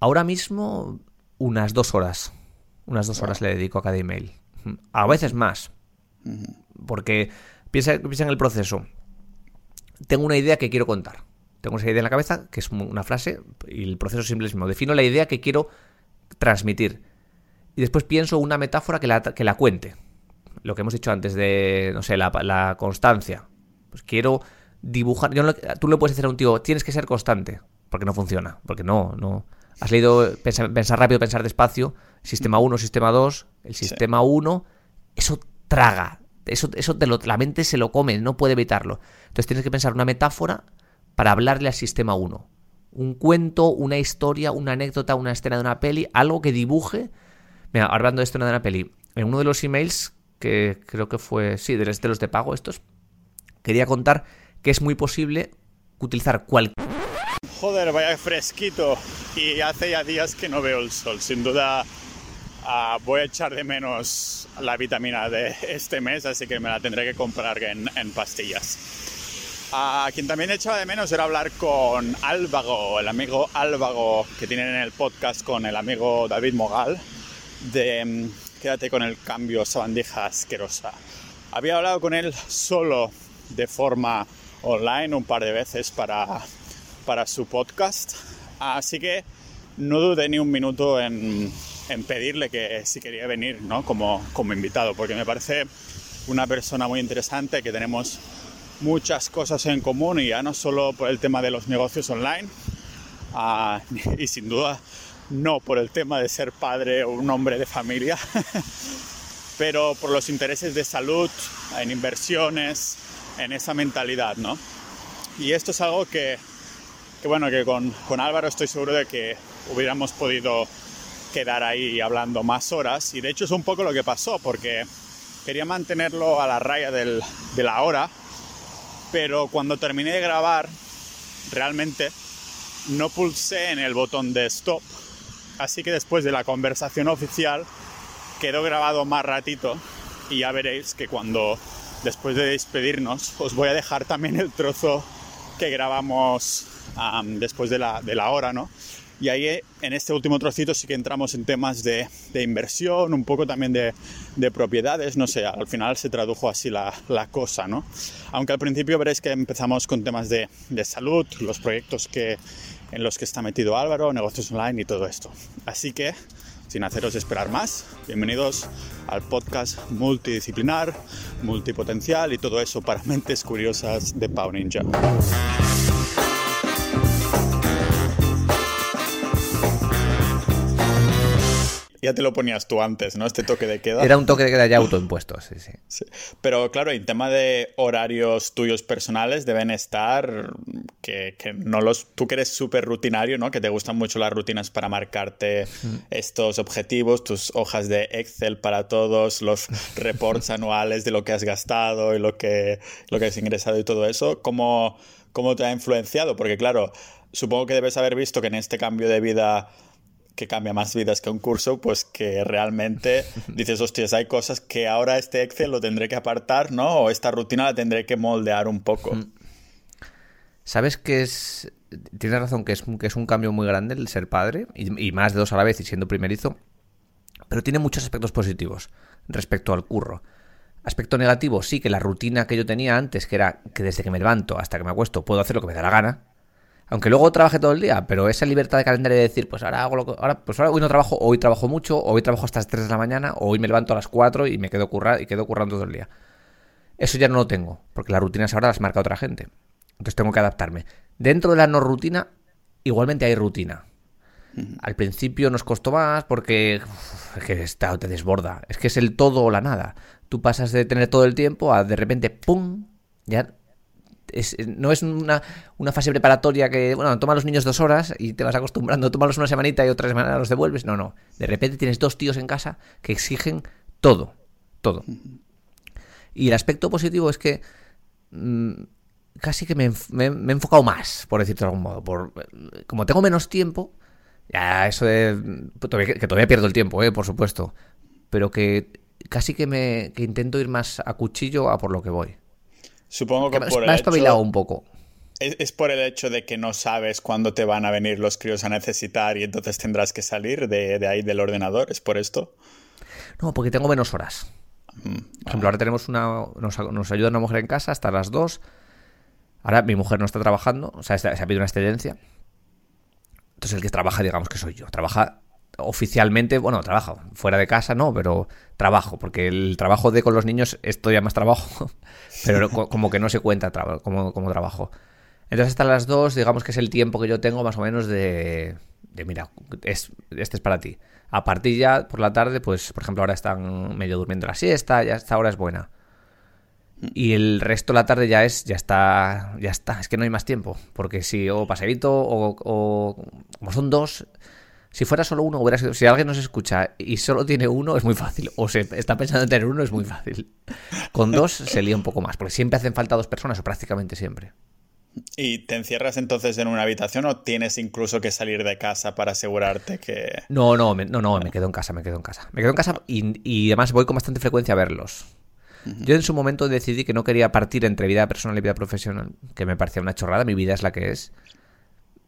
Ahora mismo, unas dos horas. Unas dos horas le dedico a cada email. A veces más. Porque piensa, piensa en el proceso. Tengo una idea que quiero contar. Tengo esa idea en la cabeza, que es una frase, y el proceso es simple Defino la idea que quiero transmitir. Y después pienso una metáfora que la, que la cuente. Lo que hemos dicho antes de, no sé, la, constancia. Pues quiero dibujar. Yo tú le puedes decir a un tío, tienes que ser constante. Porque no funciona. Porque no, no. Has leído pensar, rápido, pensar despacio. Sistema 1, sistema 2. El sistema 1, eso traga. Eso, eso la mente se lo come, no puede evitarlo. Entonces tienes que pensar una metáfora para hablarle al sistema 1. Un cuento, una historia, una anécdota, una escena de una peli, algo que dibuje. Mira, hablando de escena de una peli, en uno de los emails, que creo que fue, sí, de los de pago estos, quería contar que es muy posible utilizar cualquier Joder, vaya fresquito. Y hace ya días que no veo el sol. Sin duda ah, voy a echar de menos la vitamina de este mes, así que me la tendré que comprar en, pastillas. A quien también echaba de menos era hablar con Álvago, el amigo Álvago que tienen en el podcast con el amigo David Mogal, de mm, Quédate con el cambio, sabandija asquerosa. Había hablado con él solo de forma online un par de veces para para su podcast. Así que no dudé ni un minuto en, pedirle que si quería venir ¿no? como, como invitado, porque me parece una persona muy interesante, que tenemos muchas cosas en común y ya no solo por el tema de los negocios online, ah, y sin duda no por el tema de ser padre o un hombre de familia, pero por los intereses de salud, en inversiones, en esa mentalidad, ¿no? Y esto es algo que que bueno, que con, con Álvaro estoy seguro de que hubiéramos podido quedar ahí hablando más horas. Y de hecho es un poco lo que pasó porque quería mantenerlo a la raya del, de la hora pero cuando terminé de grabar realmente no pulsé en el botón de stop. Así que después de la conversación oficial quedó grabado más ratito y ya veréis que cuando después de despedirnos os voy a dejar también el trozo que grabamos después de la, de la hora, ¿no? Y ahí en este último trocito sí que entramos en temas de, de inversión, un poco también de, de, propiedades, no sé, al final se tradujo así la, la, cosa, ¿no? Aunque al principio veréis que empezamos con temas de, de salud, los proyectos que, en los que está metido Álvaro, negocios online y todo esto. Así que, sin haceros esperar más, bienvenidos al podcast multidisciplinar, multipotencial y todo eso para mentes curiosas de Pau Ninja. Ya te lo ponías tú antes, ¿no? Este toque de queda. Era un toque de queda ya autoimpuesto, sí, sí, Pero claro, en tema de horarios tuyos personales deben estar que, no los... Tú que eres súper rutinario, ¿no? Que te gustan mucho las rutinas para marcarte estos objetivos, tus hojas de Excel para todos, los reports anuales de lo que has gastado y lo que, lo que has ingresado y todo eso. ¿Cómo, ¿Cómo te ha influenciado? Porque claro, supongo que debes haber visto que en este cambio de vida que cambia más vidas que un curso, pues que realmente dices, hostias, hay cosas que ahora este Excel lo tendré que apartar, ¿no? O esta rutina la tendré que moldear un poco. Mm. ¿Sabes que es... Tienes razón que es, que es un cambio muy grande el ser padre, y, más de dos a la vez y siendo primerizo, pero tiene muchos aspectos positivos respecto al curro. Aspecto negativo, sí que la rutina que yo tenía antes, que era que desde que me levanto hasta que me acuesto puedo hacer lo que me da la gana, aunque luego trabaje todo el día, pero esa libertad de calendario de decir, pues ahora hago lo que, ahora, pues ahora hoy no trabajo, hoy trabajo mucho, hoy trabajo hasta las 3 de la mañana, o hoy me levanto a las 4 y me quedo currando y quedo currando todo el día. Eso ya no lo tengo, porque las rutinas ahora las marca otra gente. Entonces tengo que adaptarme. Dentro de la no rutina, igualmente hay rutina. Al principio nos costó más porque es que está, te desborda. Es que es el todo o la nada. Tú pasas de tener todo el tiempo a de repente, ¡pum! Ya no es una, fase preparatoria que, bueno, toma a los niños dos horas y te vas acostumbrando, tómalos una semanita y otra semana los devuelves. No, no. De repente tienes dos tíos en casa que exigen todo, todo. Y el aspecto positivo es que mm, casi que me, he enfocado más, por decirlo de algún modo. Por, como tengo menos tiempo, ya eso de... que todavía pierdo el tiempo, eh, por supuesto. Pero que casi que me que intento ir más a cuchillo a por lo que voy. Supongo que, por me ha espabilado un poco. ¿Es, por el hecho de que no sabes cuándo te van a venir los críos a necesitar y entonces tendrás que salir de, ahí del ordenador? ¿Es por esto? No, porque tengo menos horas. Mm, por ejemplo, ahora tenemos una. Nos, ayuda una mujer en casa hasta las 2. Ahora mi mujer no está trabajando, o sea, se ha pedido una excedencia. Entonces el que trabaja, digamos que soy yo. Trabaja oficialmente, bueno, trabajo, fuera de casa no, pero trabajo, porque el trabajo de con los niños es todavía más trabajo, pero como que no se cuenta como, como trabajo. Entonces hasta las dos, digamos que es el tiempo que yo tengo más o menos de, de mira, es, este es para ti. A partir ya por la tarde, pues por ejemplo ahora están medio durmiendo la siesta, ya esta hora es buena. Y el resto de la tarde ya es, ya está, ya está, es que no hay más tiempo, porque si o paseíto o, o como son dos, si fuera solo uno, hubiera sido. Si alguien nos escucha y solo tiene uno, es muy fácil. O se está pensando en tener uno, es muy fácil. Con dos se lía un poco más, porque siempre hacen falta dos personas, o prácticamente siempre. ¿Y te encierras entonces en una habitación o tienes incluso que salir de casa para asegurarte que.? No, no, no, no, me quedo en casa, me quedo en casa. Me quedo en casa y, y además voy con bastante frecuencia a verlos. Yo en su momento decidí que no quería partir entre vida personal y vida profesional, que me parecía una chorrada, mi vida es la que es.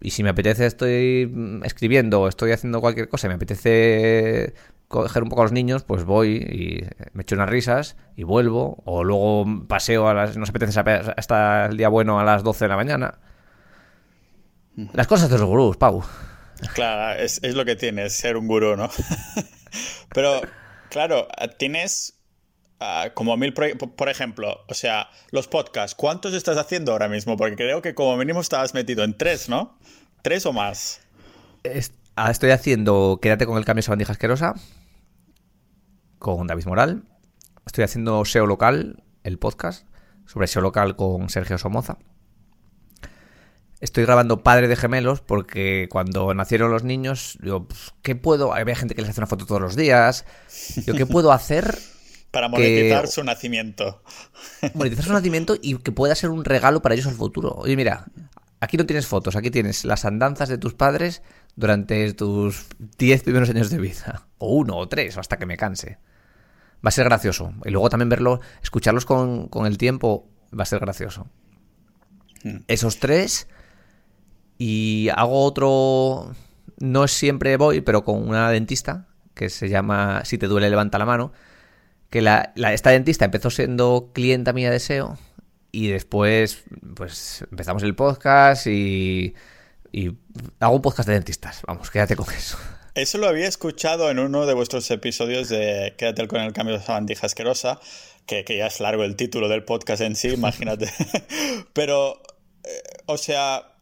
Y si me apetece, estoy mm, escribiendo o estoy haciendo cualquier cosa, me apetece coger un poco a los niños, pues voy y me echo unas risas y vuelvo. O luego paseo a las. No se apetece hasta el día bueno a las 12 de la mañana. Las cosas de los gurús, Pau. Claro, es, es lo que tienes, ser un gurú, ¿no? Pero, claro, tienes Ah, como mil por ejemplo, o sea, los podcasts, ¿cuántos estás haciendo ahora mismo? Porque creo que como mínimo estabas metido en tres, ¿no? ¿Tres o más? Estoy haciendo Quédate con el cambio sabandija asquerosa con David Moral. Estoy haciendo SEO local, el podcast, sobre SEO local con Sergio Somoza. Estoy grabando Padre de Gemelos porque cuando nacieron los niños, yo, pues, ¿qué puedo? Había gente que les hace una foto todos los días. Yo, ¿qué puedo hacer para monetizar su nacimiento. Monetizar su nacimiento y que pueda ser un regalo para ellos al futuro. Oye, mira, aquí no tienes fotos, aquí tienes las andanzas de tus padres durante tus 10 primeros años de vida. O uno, o tres, hasta que me canse. Va a ser gracioso. Y luego también verlo, escucharlos con, con el tiempo, va a ser gracioso. Hmm. Esos tres. Y hago otro. No siempre voy, pero con una dentista que se llama Si te duele, levanta la mano que la, esta dentista empezó siendo clienta mía de SEO y después pues empezamos el podcast y, y hago un podcast de dentistas. Vamos, quédate con eso. Eso lo había escuchado en uno de vuestros episodios de Quédate con el cambio de sabandija asquerosa, que, que, ya es largo el título del podcast en sí, imagínate. Pero, eh, o sea,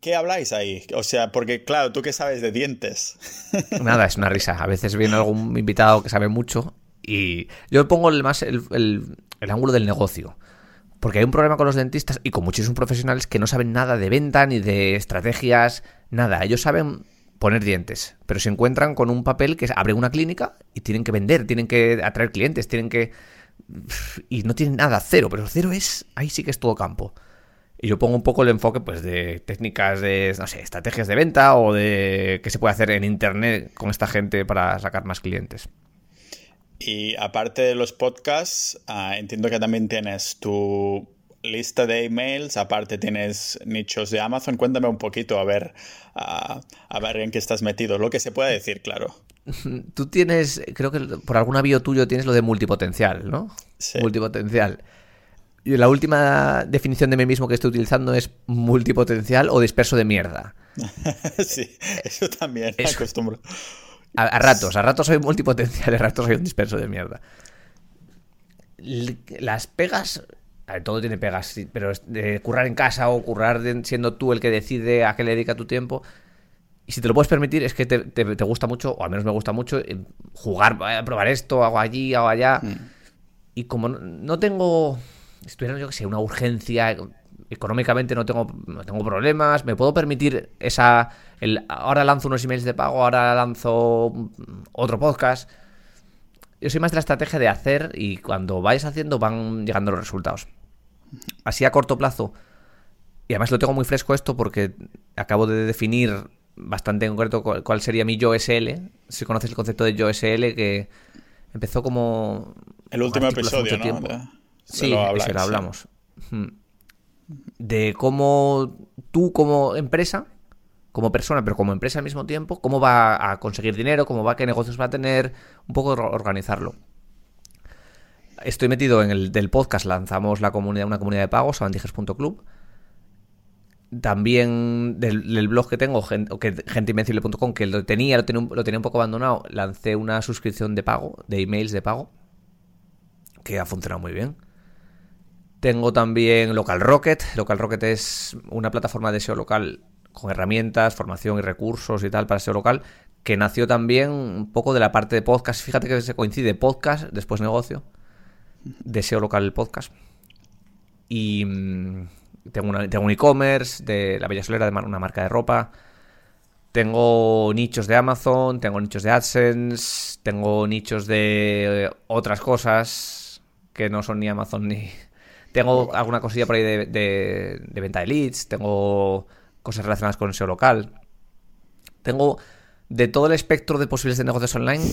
¿qué habláis ahí? O sea, porque claro, tú qué sabes de dientes. Nada, es una risa. A veces viene algún invitado que sabe mucho y yo pongo el más el, el, ángulo del negocio. Porque hay un problema con los dentistas y con muchísimos profesionales que no saben nada de venta ni de estrategias, nada. Ellos saben poner dientes, pero se encuentran con un papel que abre una clínica y tienen que vender, tienen que atraer clientes, tienen que... Y no tienen nada, cero, pero cero es... Ahí sí que es todo campo. Y yo pongo un poco el enfoque pues de técnicas de, no sé, estrategias de venta o de qué se puede hacer en Internet con esta gente para sacar más clientes. Y aparte de los podcasts, ah, entiendo que también tienes tu lista de emails, aparte tienes nichos de Amazon. Cuéntame un poquito a ver, a ver en qué estás metido, lo que se puede decir, claro. Tú tienes, creo que por algún avión tuyo tienes lo de multipotencial, ¿no? Sí. Multipotencial. Y la última definición de mí mismo que estoy utilizando es multipotencial o disperso de mierda. sí, eso también acostumbro. A, ratos, a ratos soy multipotencial, a ratos soy un disperso de mierda. Las pegas. Todo tiene pegas, pero de currar en casa o currar siendo tú el que decide a qué le dedica tu tiempo. Y si te lo puedes permitir, es que te, gusta mucho, o al menos me gusta mucho, eh, jugar, a probar esto, hago allí, hago allá. Mm. Y como no, tengo, si tuviera, yo que sé, una urgencia, económicamente no tengo, no tengo problemas, me puedo permitir esa ahora lanzo unos emails de pago, ahora lanzo otro podcast. Yo soy más de la estrategia de hacer y cuando vais haciendo van llegando los resultados. Así a corto plazo. Y además lo tengo muy fresco esto porque acabo de definir bastante en concreto cuál sería mi yo SL. Si conoces el concepto de yo SL que empezó como... El último episodio, ¿no? Sí, lo hablamos. Hmm. De cómo tú como empresa, como persona, pero como empresa al mismo tiempo, cómo va a conseguir dinero, cómo va, qué negocios va a tener, un poco organizarlo. Estoy metido en el del podcast, lanzamos la comunidad, una comunidad de pagos, avantijers.club. También del, blog que tengo, que, genteinvencible.com, que lo tenía, lo tenía un poco abandonado, lancé una suscripción de pago, de emails de pago, que ha funcionado muy bien. Tengo también Local Rocket. Local Rocket es una plataforma de SEO local con herramientas, formación y recursos y tal para SEO local, que nació también un poco de la parte de podcast. Fíjate que se coincide podcast, después negocio, de SEO local el podcast. Y mm, tengo, tengo un e-commerce de la Bella Solera, de una marca de ropa. Tengo nichos de Amazon, tengo nichos de AdSense, tengo nichos de otras cosas que no son ni Amazon ni... Tengo alguna cosilla por ahí de, de, venta de leads, tengo cosas relacionadas con el SEO local. Tengo de todo el espectro de posibles de negocios online,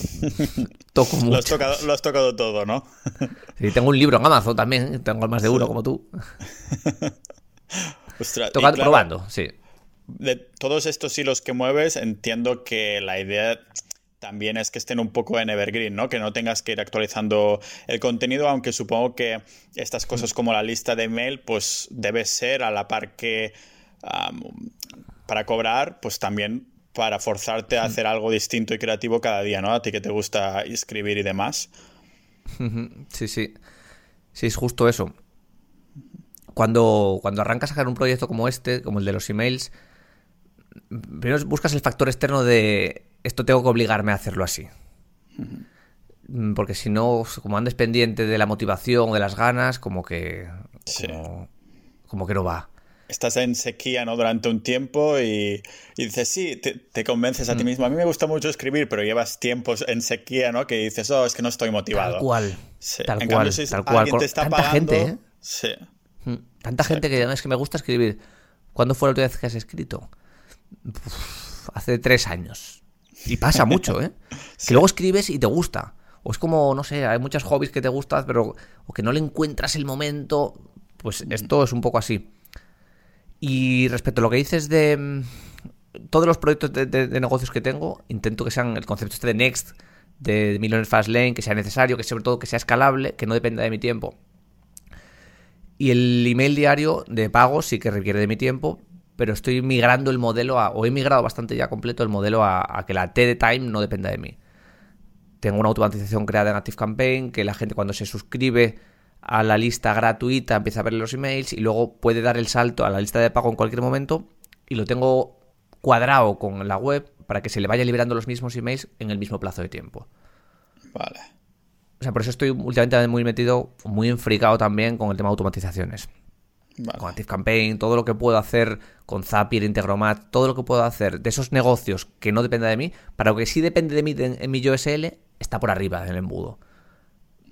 toco mucho. Lo has tocado, todo, ¿no? sí, tengo un libro en Amazon también, tengo más de uno como tú. Tocando, probando, sí. De todos estos hilos que mueves, entiendo que la idea también es que estén un poco en evergreen, ¿no? Que no tengas que ir actualizando el contenido, aunque supongo que estas cosas como la lista de email, pues debe ser a la par que para cobrar, pues también para forzarte a hacer algo distinto y creativo cada día, ¿no? A ti que te gusta escribir y demás. Sí, sí. Sí, es justo eso cuando, cuando arrancas a sacar un proyecto como este, como el de los emails, primero buscas el factor externo de esto tengo que obligarme a hacerlo así. Mm, porque si no, como andes pendiente de la motivación o de las ganas, como que. Como, que no va. Estás en sequía, ¿no? Durante un tiempo y, dices, sí, te, convences a ti mm. mismo. A mí me gusta mucho escribir, pero llevas tiempos en sequía, ¿no? Que dices, oh, es que no estoy motivado. Tal cual. Tal cual. tal cual. Te está pagando, gente, ¿eh? Sí. Mm. Tanta gente que es que me gusta escribir. ¿Cuándo fue la última vez que has escrito? hace tres años. Y pasa mucho, ¿eh? Que luego escribes y te gusta. O es como, no sé, hay muchos hobbies que te gustan, pero o que no le encuentras el momento. Pues mm. esto es un poco así. Y respecto a lo que dices de mm, todos los proyectos de, negocios que tengo, intento que sean el concepto este de Next, de Millionaire Fast Lane, que sea necesario, que sobre todo que sea escalable, que no dependa de mi tiempo y el email diario de pago sí que requiere de mi tiempo, pero estoy migrando el modelo a, o he migrado bastante ya completo el modelo a, que la T de Time no dependa de mí. Tengo una automatización creada en ActiveCampaign que la gente cuando se suscribe a la lista gratuita empieza a ver los emails y luego puede dar el salto a la lista de pago en cualquier momento y lo tengo cuadrado con la web para que se le vaya liberando los mismos emails en el mismo plazo de tiempo. Vale. O sea, por eso estoy últimamente muy metido, muy enfricado también con el tema de automatizaciones. Con ActiveCampaign, todo lo que puedo hacer con Zapier, Integromat, todo lo que puedo hacer de esos negocios que no dependa de mí, para lo que sí depende de mí en, mi YoSL, está por arriba del embudo.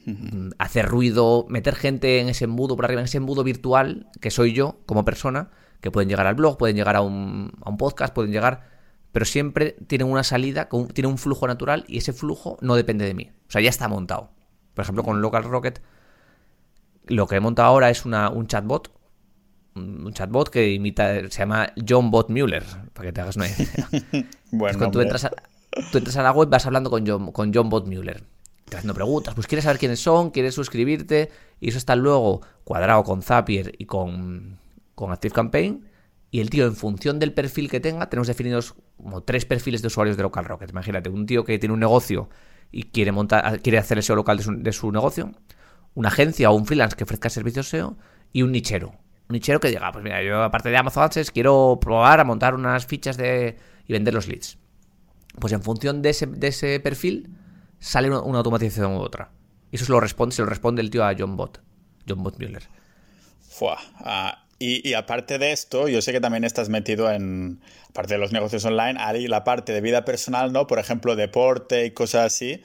Mm, hacer ruido, meter gente en ese embudo por arriba, en ese embudo virtual que soy yo como persona, que pueden llegar al blog, pueden llegar a un, a un podcast, pueden llegar, pero siempre tienen una salida, tiene un flujo natural y ese flujo no depende de mí. O sea, ya está montado. Por ejemplo, con Local Rocket, lo que he montado ahora es una, un chatbot. Un chatbot que imita, se llama John Bot Mueller, para que te hagas una idea. bueno, tú entras, a, tú entras a la web, vas hablando con John, con John Bot Mueller. Te haciendo preguntas, pues quieres saber quiénes son, quieres suscribirte, y eso está luego cuadrado con Zapier y con, con ActiveCampaign. Y el tío, en función del perfil que tenga, tenemos definidos como tres perfiles de usuarios de Local Rocket. Imagínate, un tío que tiene un negocio y quiere, montar, quiere hacer el SEO local de su, negocio, una agencia o un freelance que ofrezca servicios SEO y un nichero. Un nichero que diga, pues mira, yo aparte de Amazon Ads quiero probar a montar unas fichas de y vender los leads. Pues en función de ese, perfil sale una, automatización u otra. Y eso se lo responde, se lo responde el tío a John Bot, John Bot Mueller. Fua, ah, y, aparte de esto, yo sé que también estás metido en, aparte de los negocios online, hay la parte de vida personal, ¿no? Por ejemplo, deporte y cosas así,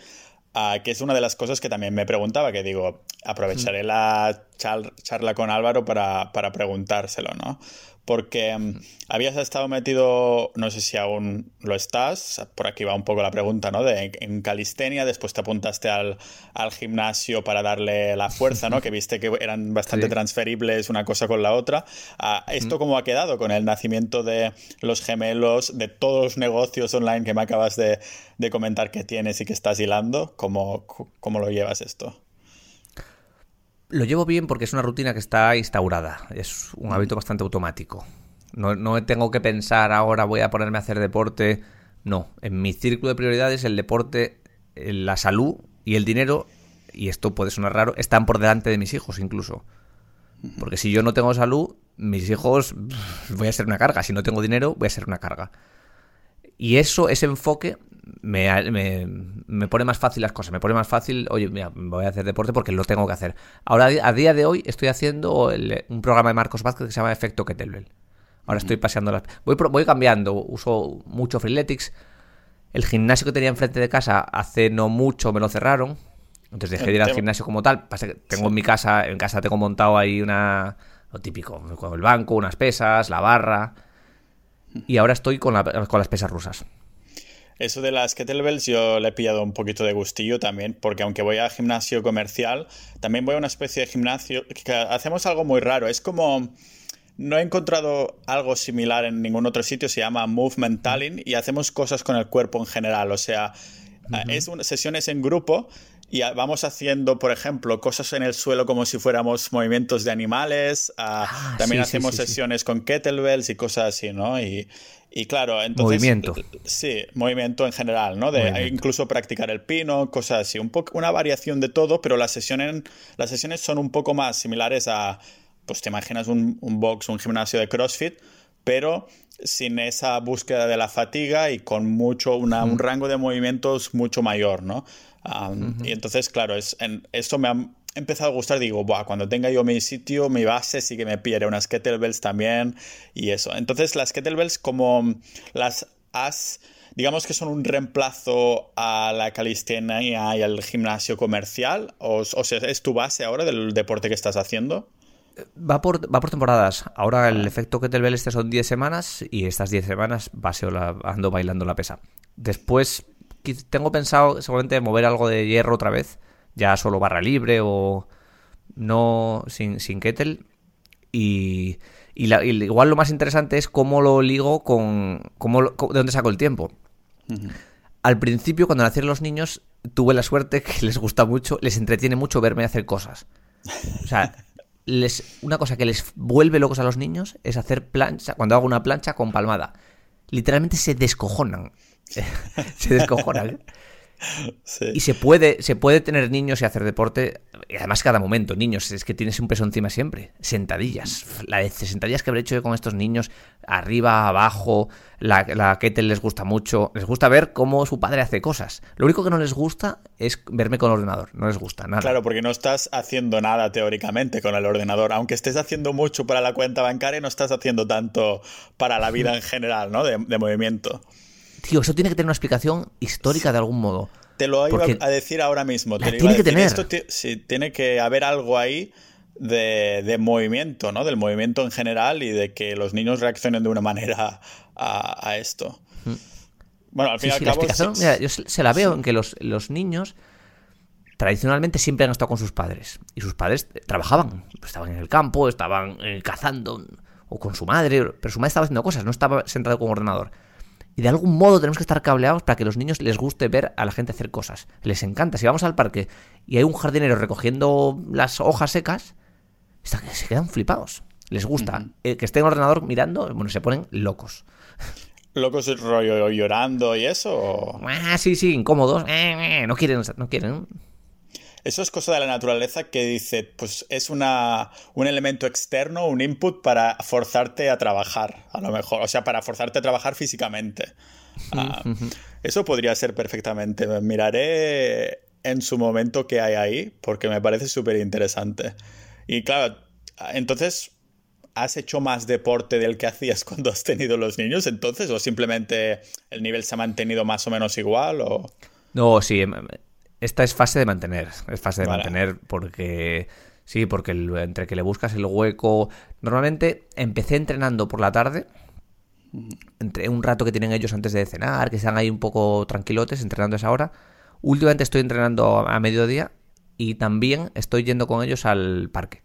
ah, que es una de las cosas que también me preguntaba, que digo, aprovecharé la charla con Álvaro para, preguntárselo, ¿no? Porque mm, habías estado metido, no sé si aún lo estás, por aquí va un poco la pregunta, ¿no? De, en calistenia, después te apuntaste al, al gimnasio para darle la fuerza, ¿no? Que viste que eran bastante transferibles una cosa con la otra. Ah, ¿Esto cómo ha quedado con el nacimiento de los gemelos, de todos los negocios online que me acabas de, de comentar que tienes y que estás hilando? ¿Cómo, cómo lo llevas esto? Lo llevo bien porque es una rutina que está instaurada, es un hábito bastante automático. No, no, tengo que pensar ahora voy a ponerme a hacer deporte. No, en mi círculo de prioridades el deporte, la salud y el dinero, y esto puede sonar raro, están por delante de mis hijos incluso. Porque si yo no tengo salud, mis hijos voy a ser una carga. Si no tengo dinero, voy a ser una carga. Y eso, ese enfoque, me, me, pone más fácil las cosas. Me pone más fácil, oye, mira, voy a hacer deporte porque lo tengo que hacer. Ahora, a día de hoy, estoy haciendo un programa de Marcos Vázquez que se llama Efecto Kettlebell. Ahora estoy paseando las. Voy, voy cambiando, uso mucho Freeletics. El gimnasio que tenía enfrente de casa hace no mucho me lo cerraron. Entonces dejé de ir al gimnasio como tal. tengo en mi casa, en casa tengo montado ahí una. Lo típico, con el banco, unas pesas, la barra. Y ahora estoy con, con las pesas rusas. Eso de las kettlebells yo le he pillado un poquito de gustillo también, porque aunque voy a gimnasio comercial, también voy a una especie de gimnasio que hacemos algo muy raro. Es como... No he encontrado algo similar en ningún otro sitio, se llama Movement Talent y hacemos cosas con el cuerpo en general, o sea, es una, sesiones en grupo y vamos haciendo, por ejemplo, cosas en el suelo como si fuéramos movimientos de animales. Ah, también hacemos sesiones con kettlebells y cosas así, ¿no? Y, y claro, entonces... Movimiento. Sí, movimiento en general, ¿no? De incluso practicar el pino, cosas así. Un poco, una variación de todo, pero las sesiones, las sesiones son un poco más similares a, pues te imaginas un, un box, un gimnasio de CrossFit, pero sin esa búsqueda de la fatiga y con mucho, una, un rango de movimientos mucho mayor, ¿no? Y entonces, claro, es, en, esto me ha empezado a gustar, digo, Buah, cuando tenga yo mi sitio, mi base, sí que me pillaré unas kettlebells también y eso. Entonces, las kettlebells, como las has, digamos que son un reemplazo a la calistenia y al gimnasio comercial, o, sea, ¿es tu base ahora del deporte que estás haciendo? Va por, va por temporadas. Ahora el efecto kettlebell este son 10 semanas y estas 10 semanas baseo la, ando bailando la pesa. Después tengo pensado seguramente mover algo de hierro otra vez ya solo barra libre o no sin, sin kettle. Y, igual lo más interesante es cómo lo ligo con, cómo, de dónde saco el tiempo. Al principio, cuando nacieron los niños, tuve la suerte que les gusta mucho, les entretiene mucho verme hacer cosas. O sea, les, una cosa que les vuelve locos a los niños es hacer plancha, cuando hago una plancha con palmada. Literalmente se descojonan. se descojonan. Y se puede, se puede tener niños y hacer deporte, y además cada momento, niños, es que tienes un peso encima siempre. Sentadillas. La de sentadillas que habré hecho con estos niños, arriba, abajo, la, la kettle les gusta mucho. Les gusta ver cómo su padre hace cosas. Lo único que no les gusta es verme con el ordenador. No les gusta nada. Claro, porque no estás haciendo nada teóricamente con el ordenador. Aunque estés haciendo mucho para la cuenta bancaria, no estás haciendo tanto para la vida en general, ¿no? De, de movimiento. Tío, eso tiene que tener una explicación histórica de algún modo. Te lo iba a decir ahora mismo. tiene que tener. Esto sí, tiene que haber algo ahí de, movimiento, ¿no? Del movimiento en general y de que los niños reaccionen de una manera a, esto. Mm. Bueno, al fin y al cabo. mira, yo se la veo en que los, los niños tradicionalmente siempre han estado con sus padres. Y sus padres trabajaban. Estaban en el campo, estaban eh, cazando, o con su madre, pero su madre estaba haciendo cosas, no estaba sentado con un ordenador. Y de algún modo tenemos que estar cableados para que los niños les guste ver a la gente hacer cosas. Les encanta. Si vamos al parque y hay un jardinero recogiendo las hojas secas, se quedan flipados. Les gusta. Eh, que esté en ordenador mirando, bueno, se ponen locos. ¿Locos rollo llorando y eso? Ah, sí, sí, incómodos. Eh, eh, no quieren, no quieren. Eso es cosa de la naturaleza que dice, pues es una, un elemento externo, un input para forzarte a trabajar, a lo mejor, o sea, para forzarte a trabajar físicamente. Ah, eso podría ser perfectamente. Miraré en su momento qué hay ahí, porque me parece súper interesante. Y claro, entonces, ¿has hecho más deporte del que hacías cuando has tenido los niños entonces? ¿O simplemente el nivel se ha mantenido más o menos igual? O... No, sí, esta es fase de mantener. Es fase de mantener porque Sí, porque entre que le buscas el hueco. Normalmente empecé entrenando por la tarde. Entre un rato que tienen ellos antes de cenar, que están ahí un poco tranquilotes entrenando a esa hora. Últimamente estoy entrenando a mediodía y también estoy yendo con ellos al parque.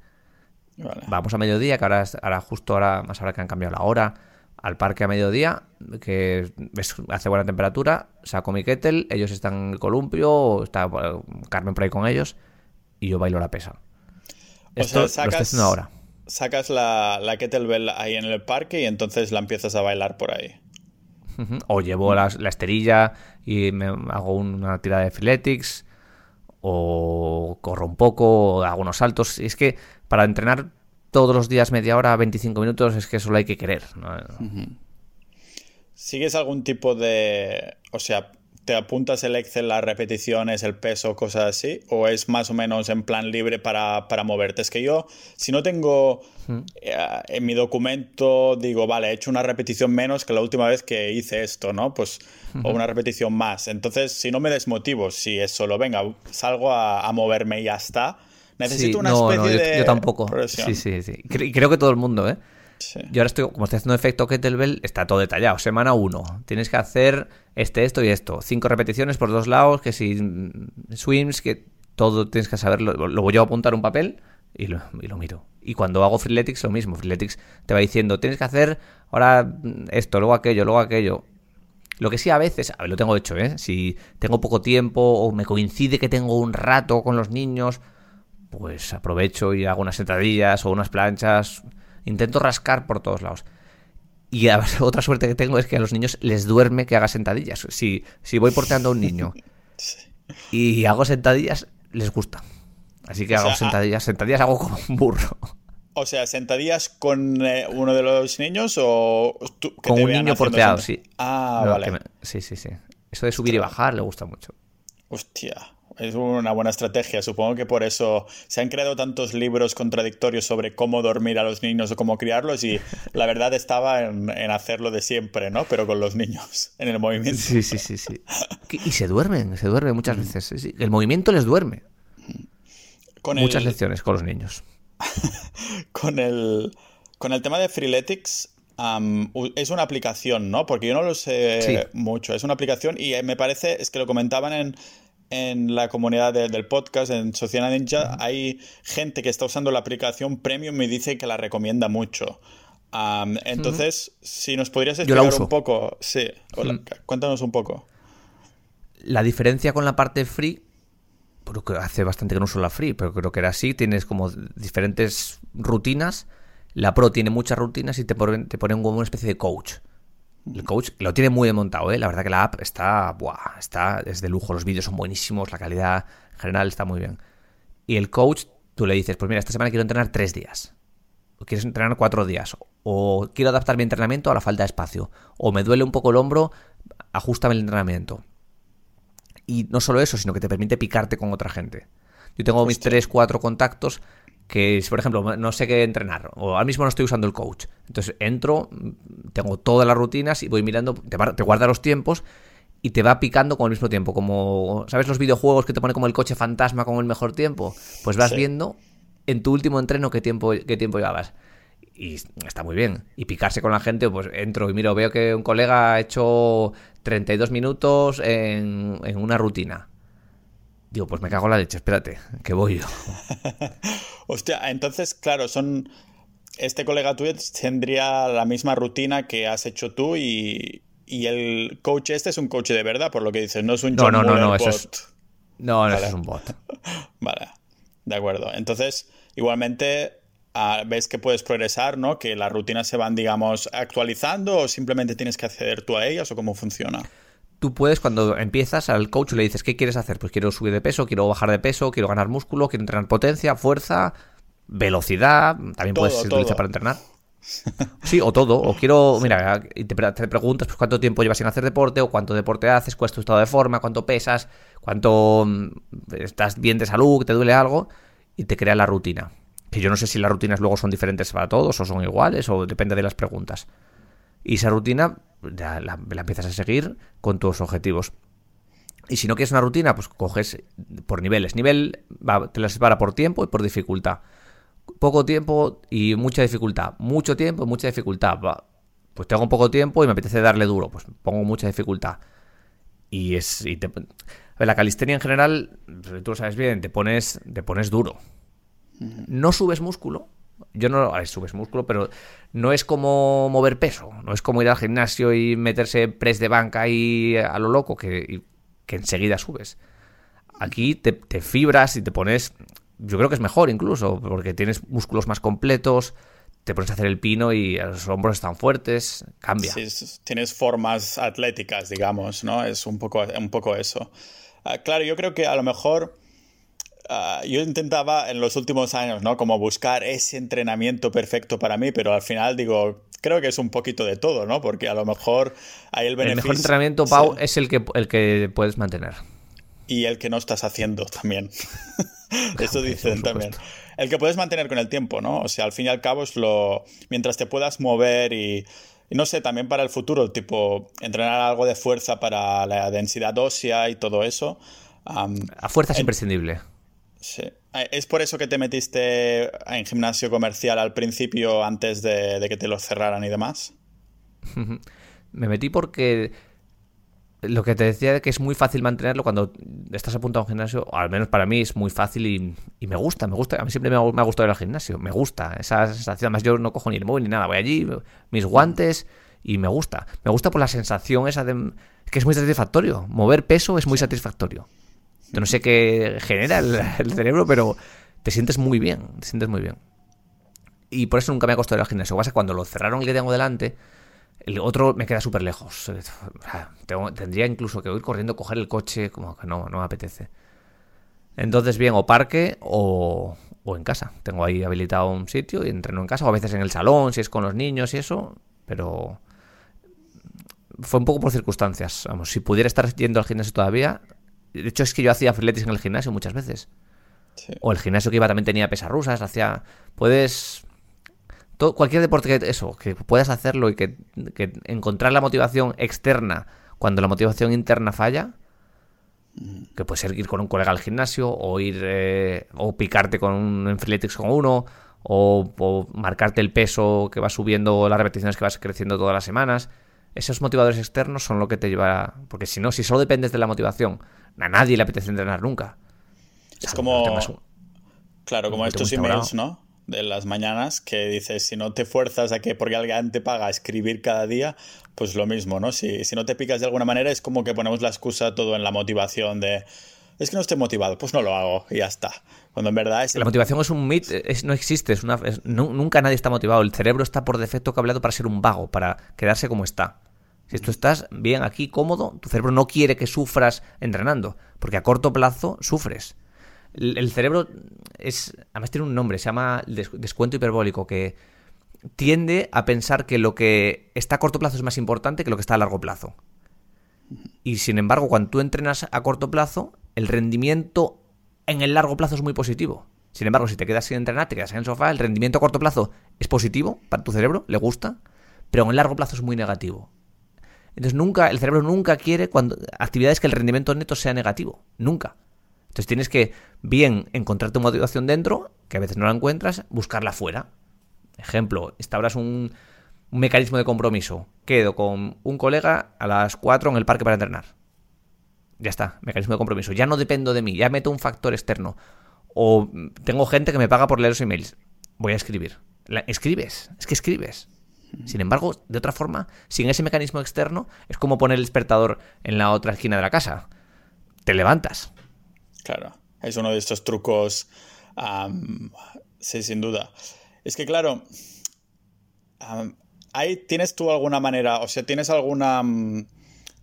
Vamos a mediodía, que ahora, ahora justo ahora, más ahora que han cambiado la hora, al parque a mediodía, que hace buena temperatura, saco mi kettle, ellos están en el columpio, está Carmen por ahí con ellos, y yo bailo la pesa. Esto lo estoy haciendo ahora. Sacas la, la kettlebell ahí en el parque y entonces la empiezas a bailar por ahí. O llevo la, esterilla y me hago una tirada de filetics, o corro un poco, hago unos saltos. Es que para entrenar todos los días media hora, 25 minutos, es que solo hay que querer. ¿Sigues algún tipo de... O sea, ¿te apuntas el Excel, las repeticiones, el peso, cosas así? ¿O es más o menos en plan libre para, moverte? Es que yo, si no tengo eh, en mi documento, digo, vale, he hecho una repetición menos que la última vez que hice esto, ¿no? Pues, o una repetición más. Entonces, si no me desmotivo, si es solo, venga, salgo a, a moverme y ya está Necesito una especie de. Yo tampoco. Sí, sí, sí. Creo que todo el mundo, ¿eh? Yo ahora estoy, como estoy haciendo efecto kettlebell, está todo detallado. Semana 1, tienes que hacer este, esto y esto. Cinco repeticiones por dos lados, que si swims, que todo tienes que saberlo. Lo voy a apuntar un papel y lo, miro. Y cuando hago freeletics, lo mismo. Freeletics te va diciendo, tienes que hacer ahora esto, luego aquello, luego aquello. Lo que sí a veces, a ver, lo tengo hecho, ¿eh? Si tengo poco tiempo o me coincide que tengo un rato con los niños pues aprovecho y hago unas sentadillas o unas planchas. Intento rascar por todos lados. Y otra suerte que tengo es que a los niños les duerme que haga sentadillas. Si, si voy porteando a un niño y hago sentadillas, les gusta. Así que hago sentadillas. Sentadillas hago como un burro. O sea, sentadillas con eh, uno de los niños o con un niño porteado, sí. Ah, vale. Sí, sí, sí. Eso de subir y bajar le gusta mucho. Hostia es una buena estrategia. Supongo que por eso se han creado tantos libros contradictorios sobre cómo dormir a los niños o cómo criarlos y la verdad estaba en, hacerlo de siempre, ¿no? Pero con los niños, en el movimiento. Sí, sí, sí, sí. Y se duermen, se duermen muchas mm. veces. El movimiento les duerme. Con muchas lecciones con los niños. con, el, con el tema de Freeletics, es una aplicación, ¿no? Porque yo no lo sé mucho. Es una aplicación y me parece, es que lo comentaban en, en la comunidad del podcast, en Sociedad Ninja, hay gente que está usando la aplicación Premium y dice que la recomienda mucho. entonces, si nos podrías explicar un poco, sí, cuéntanos un poco. La diferencia con la parte free, porque hace bastante que no uso la free, pero creo que era así, tienes como diferentes rutinas. La Pro tiene muchas rutinas y te ponen, te ponen como una especie de coach. El coach lo tiene muy montado, ¿eh? La verdad que la app está, buah, está es de lujo, los vídeos son buenísimos, la calidad general está muy bien. Y el coach, tú le dices, pues mira, esta semana quiero entrenar tres días. O quieres entrenar cuatro días. O quiero adaptar mi entrenamiento a la falta de espacio. O me duele un poco el hombro, ajustame el entrenamiento. Y no solo eso, sino que te permite picarte con otra gente. Yo tengo mis tres, cuatro contactos que si por ejemplo no sé qué entrenar o ahora mismo no estoy usando el coach, entonces entro, tengo todas las rutinas y voy mirando, te, guarda los tiempos y te va picando con el mismo tiempo, como ¿sabes los videojuegos que te pone como el coche fantasma con el mejor tiempo? Pues vas viendo en tu último entreno qué tiempo qué tiempo llevabas. Y está muy bien. Y picarse con la gente, pues entro y miro, veo que un colega ha hecho 32 minutos en, en una rutina Digo, pues me cago en la leche, espérate, que voy yo. Hostia, entonces, claro, son. Este colega tuyo tendría la misma rutina que has hecho tú y, y el coach este es un coach de verdad, por lo que dices, no es un no, no, no, no, Eso es... No, no, es un bot. vale, de acuerdo. Entonces, igualmente, ah, ves que puedes progresar, ¿no? Que las rutinas se van, digamos, actualizando o simplemente tienes que acceder tú a ellas o cómo funciona tú puedes, cuando empiezas al coach, le dices, ¿qué quieres hacer? Pues quiero subir de peso, quiero bajar de peso, quiero ganar músculo, quiero entrenar potencia, fuerza, velocidad. También puedes utilizar para entrenar. Sí, o todo. O quiero, mira, te, te preguntas pues, cuánto tiempo llevas sin hacer deporte, o cuánto deporte haces, cuál es tu estado de forma, cuánto pesas, cuánto mm, estás bien de salud, te duele algo, y te crea la rutina. Que yo no sé si las rutinas luego son diferentes para todos, o son iguales, o depende de las preguntas. Y esa rutina la, empiezas a seguir con tus objetivos. Y si no quieres una rutina, pues coges por niveles. Nivel te la separa por tiempo y por dificultad. Poco tiempo y mucha dificultad. Mucho tiempo y mucha dificultad. Pues tengo poco tiempo y me apetece darle duro. Pues pongo mucha dificultad. Y es. la calistenia en general, tú lo sabes bien, te pones, te pones duro. No subes músculo. Yo no. subes músculo, pero no es como mover peso. No es como ir al gimnasio y meterse press de banca ahí a lo loco, que, que enseguida subes. Aquí te, te fibras y te pones. Yo creo que es mejor incluso, porque tienes músculos más completos, te pones a hacer el pino y los hombros están fuertes, cambia. Sí, tienes formas atléticas, digamos, ¿no? Es un poco, un poco eso. Ah, claro, yo creo que a lo mejor ah, yo intentaba en los últimos años, ¿no? Como buscar ese entrenamiento perfecto para mí, pero al final digo, creo que es un poquito de todo, ¿no? Porque a lo mejor hay el beneficio. El mejor entrenamiento, Pau, es el que, el que puedes mantener. Y el que no estás haciendo también. Eso dicen también. El que puedes mantener con el tiempo, ¿no? O sea, al fin y al cabo es lo. Mientras te puedas mover y. no sé, también para el futuro, tipo, entrenar algo de fuerza para la densidad ósea y todo eso. a fuerza es imprescindible. Sí. Eh, ¿Es por eso que te metiste en gimnasio comercial al principio antes de, de que te lo cerraran y demás? Me metí porque lo que te decía de que es muy fácil mantenerlo cuando estás apuntado a un gimnasio, al menos para mí es muy fácil y, me gusta, me gusta. A mí siempre me ha, gustado ir al gimnasio, me gusta esa sensación. Además, yo no cojo ni el móvil ni nada, voy allí, mis guantes y me gusta. Me gusta por la sensación esa de que es muy satisfactorio. Mover peso es muy satisfactorio. Yo no sé qué genera el, cerebro, pero te sientes muy bien, te sientes muy bien. Y por eso nunca me ha costado ir al gimnasio. Pasa cuando lo cerraron y le tengo delante el otro me queda súper lejos. tendría incluso que ir corriendo, coger el coche, como que no, no me apetece. Entonces, bien, o parque o, o en casa. Tengo ahí habilitado un sitio y entreno en casa, o a veces en el salón, si es con los niños y eso, pero fue un poco por circunstancias. Vamos, si pudiera estar yendo al gimnasio todavía, de hecho es que yo hacía freeletics en el gimnasio muchas veces. O el gimnasio que iba también tenía pesas rusas, hacía... Puedes cualquier deporte que eso, que puedas hacerlo y que, encontrar la motivación externa cuando la motivación interna falla, que puede ser ir con un colega al gimnasio o ir eh, o picarte con un Freeletics con uno o, marcarte el peso que va subiendo las repeticiones que vas creciendo todas las semanas esos motivadores externos son lo que te lleva porque si no si solo dependes de la motivación a nadie le apetece entrenar nunca es como claro como estos emails no de las mañanas que dices, si no te fuerzas a que porque alguien te paga a escribir cada día, pues lo mismo, ¿no? Si, si no te picas de alguna manera es como que ponemos la excusa todo en la motivación de, es que no estoy motivado, pues no lo hago y ya está. Cuando en verdad es... La motivación es un mito, no existe, es una, nunca nadie está motivado. El cerebro está por defecto cableado para ser un vago, para quedarse como está. Si tú estás bien aquí, cómodo, tu cerebro no quiere que sufras entrenando, porque a corto plazo sufres. El cerebro es. Además, tiene un nombre, se llama descuento hiperbólico, que tiende a pensar que lo que está a corto plazo es más importante que lo que está a largo plazo. Y sin embargo, cuando tú entrenas a corto plazo, el rendimiento en el largo plazo es muy positivo. Sin embargo, si te quedas sin entrenar, te quedas en el sofá, el rendimiento a corto plazo es positivo para tu cerebro, le gusta, pero en el largo plazo es muy negativo. Entonces nunca, el cerebro nunca quiere cuando actividades que el rendimiento neto sea negativo. Nunca. Entonces tienes que bien encontrar tu motivación dentro, que a veces no la encuentras, buscarla fuera. Ejemplo, instauras un, un mecanismo de compromiso. Quedo con un colega a las 4 en el parque para entrenar. Ya está, mecanismo de compromiso. Ya no dependo de mí, ya meto un factor externo. O tengo gente que me paga por leer los emails. Voy a escribir. escribes, es que escribes. Sin embargo, de otra forma, sin ese mecanismo externo, es como poner el despertador en la otra esquina de la casa. Te levantas, Claro, es uno de estos trucos, sí, sin duda. Es que, claro, ahí tienes tú alguna manera, o sea, tienes alguna... Mm,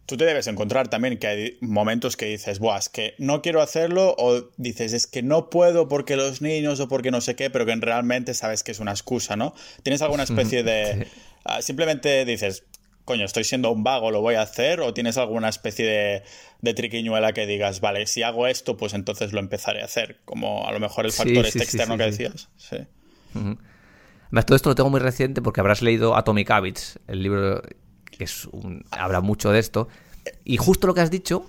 tú te debes encontrar también que hay momentos que dices, Buah, es que no quiero hacerlo, o dices, es que no puedo porque los niños o porque no sé qué, pero que realmente sabes que es una excusa, ¿no? Tienes alguna especie de... Ah, simplemente dices, coño, estoy siendo un vago, lo voy a hacer, o tienes alguna especie de, de triquiñuela que digas, vale, si hago esto, pues entonces lo empezaré a hacer, como a lo mejor el factor este externo que decías. Sí. Además, todo esto lo tengo muy reciente porque habrás leído Atomic Habits, el libro es un, habla mucho de esto, y justo lo que has dicho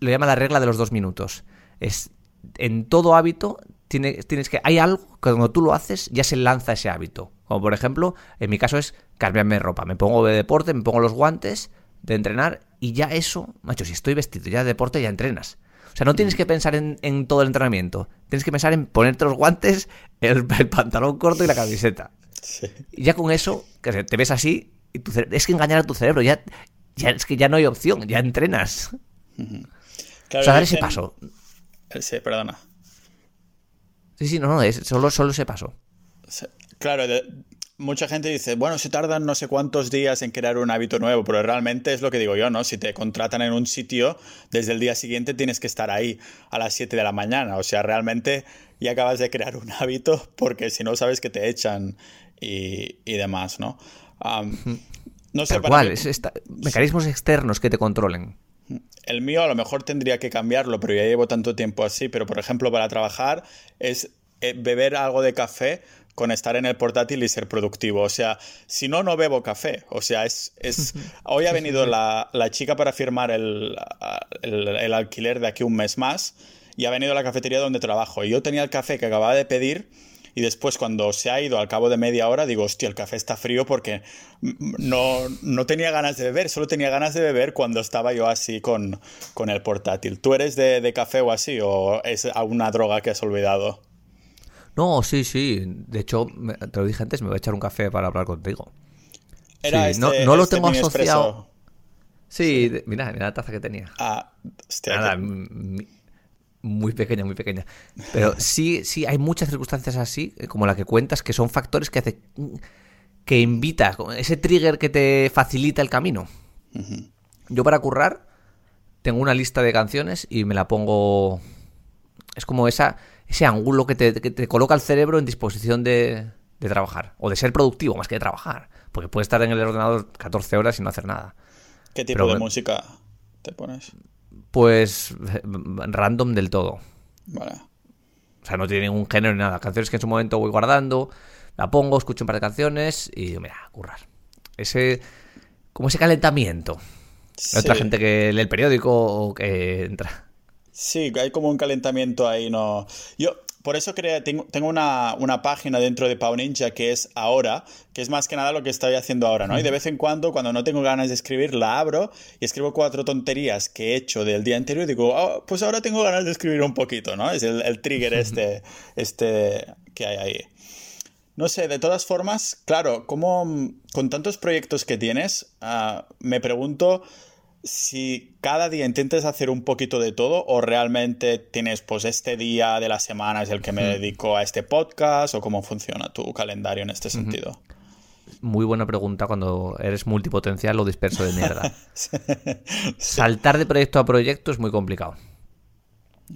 lo llama la regla de los dos minutos. Es en todo hábito tienes, tienes que hay algo que cuando tú lo haces ya se lanza ese hábito. Como por ejemplo, en mi caso es cambiarme de ropa. Me pongo de deporte, me pongo los guantes de entrenar y ya eso, macho, si estoy vestido ya de deporte ya entrenas. O sea, no tienes que pensar en, en todo el entrenamiento. Tienes que pensar en ponerte los guantes, el, el pantalón corto y la camiseta. Sí. Y ya con eso, que te ves así, y tu cere- es que engañar a tu cerebro, ya, ya es que ya no hay opción, ya entrenas. Claro, o sea, dar ese paso. Sí, perdona. Sí, sí, no, no, es solo, solo ese paso. Claro, de- mucha gente dice, bueno, se tardan no sé cuántos días en crear un hábito nuevo, pero realmente es lo que digo yo, ¿no? Si te contratan en un sitio, desde el día siguiente tienes que estar ahí a las 7 de la mañana. O sea, realmente ya acabas de crear un hábito porque si no sabes que te echan y, y demás, ¿no? No sé, Tal para cual, mí- es esta- mecanismos externos que te controlen. el mío a lo mejor tendría que cambiarlo, pero ya llevo tanto tiempo así. Pero, por ejemplo, para trabajar es eh, beber algo de café con estar en el portátil y ser productivo. O sea, si no, no bebo café. O sea, es... es... Hoy ha venido la, la chica para firmar el, el, el alquiler de aquí un mes más y ha venido a la cafetería donde trabajo. Y yo tenía el café que acababa de pedir y después cuando se ha ido al cabo de media hora digo, hostia, el café está frío porque no, no tenía ganas de beber, solo tenía ganas de beber cuando estaba yo así con, con el portátil. ¿Tú eres de, de café o así o es alguna droga que has olvidado? No, sí, sí. De hecho, te lo dije antes, me voy a echar un café para hablar contigo. Era Sí, no- este- no lo este tengo asociado. Sí, de- mira, mira la taza que tenía. Ah, hostia, Nada, que- muy pequeña, muy pequeña. Pero sí, sí, hay muchas circunstancias así, eh, como la que cuentas, que son factores que hace que invita, ese trigger que te facilita el camino. Yo para currar tengo una lista de canciones y me la pongo. Es como esa, ese ángulo que te, que te coloca el cerebro en disposición de, de trabajar. O de ser productivo más que de trabajar. Porque puedes estar en el ordenador 14 horas y no hacer nada. ¿Qué tipo pero de música te pones? Pues random del todo. Vale. O sea, no tiene ningún género ni nada. Canciones que en su momento voy guardando, la pongo, escucho un par de canciones y digo, mira, currar. Ese. Como ese calentamiento. Hay otra Sí. gente que lee el periódico o que entra. Sí, hay como un calentamiento ahí, no. Yo, por eso creo, tengo, tengo una, una página dentro de Pau Ninja que es ahora, que es más que nada lo que estoy haciendo ahora, ¿no? Y de vez en cuando, cuando no tengo ganas de escribir, la abro y escribo cuatro tonterías que he hecho del día anterior y digo, "Ah, pues ahora tengo ganas de escribir un poquito, ¿no? Es el, el trigger este, este que hay ahí. No sé, de todas formas, claro, como con tantos proyectos que tienes, ah, me pregunto si cada día intentas hacer un poquito de todo o realmente tienes, pues este día de la semana es el que me dedico a este podcast o cómo funciona tu calendario en este sentido. Muy buena pregunta cuando eres multipotencial o disperso de mierda. Saltar de proyecto a proyecto es muy complicado.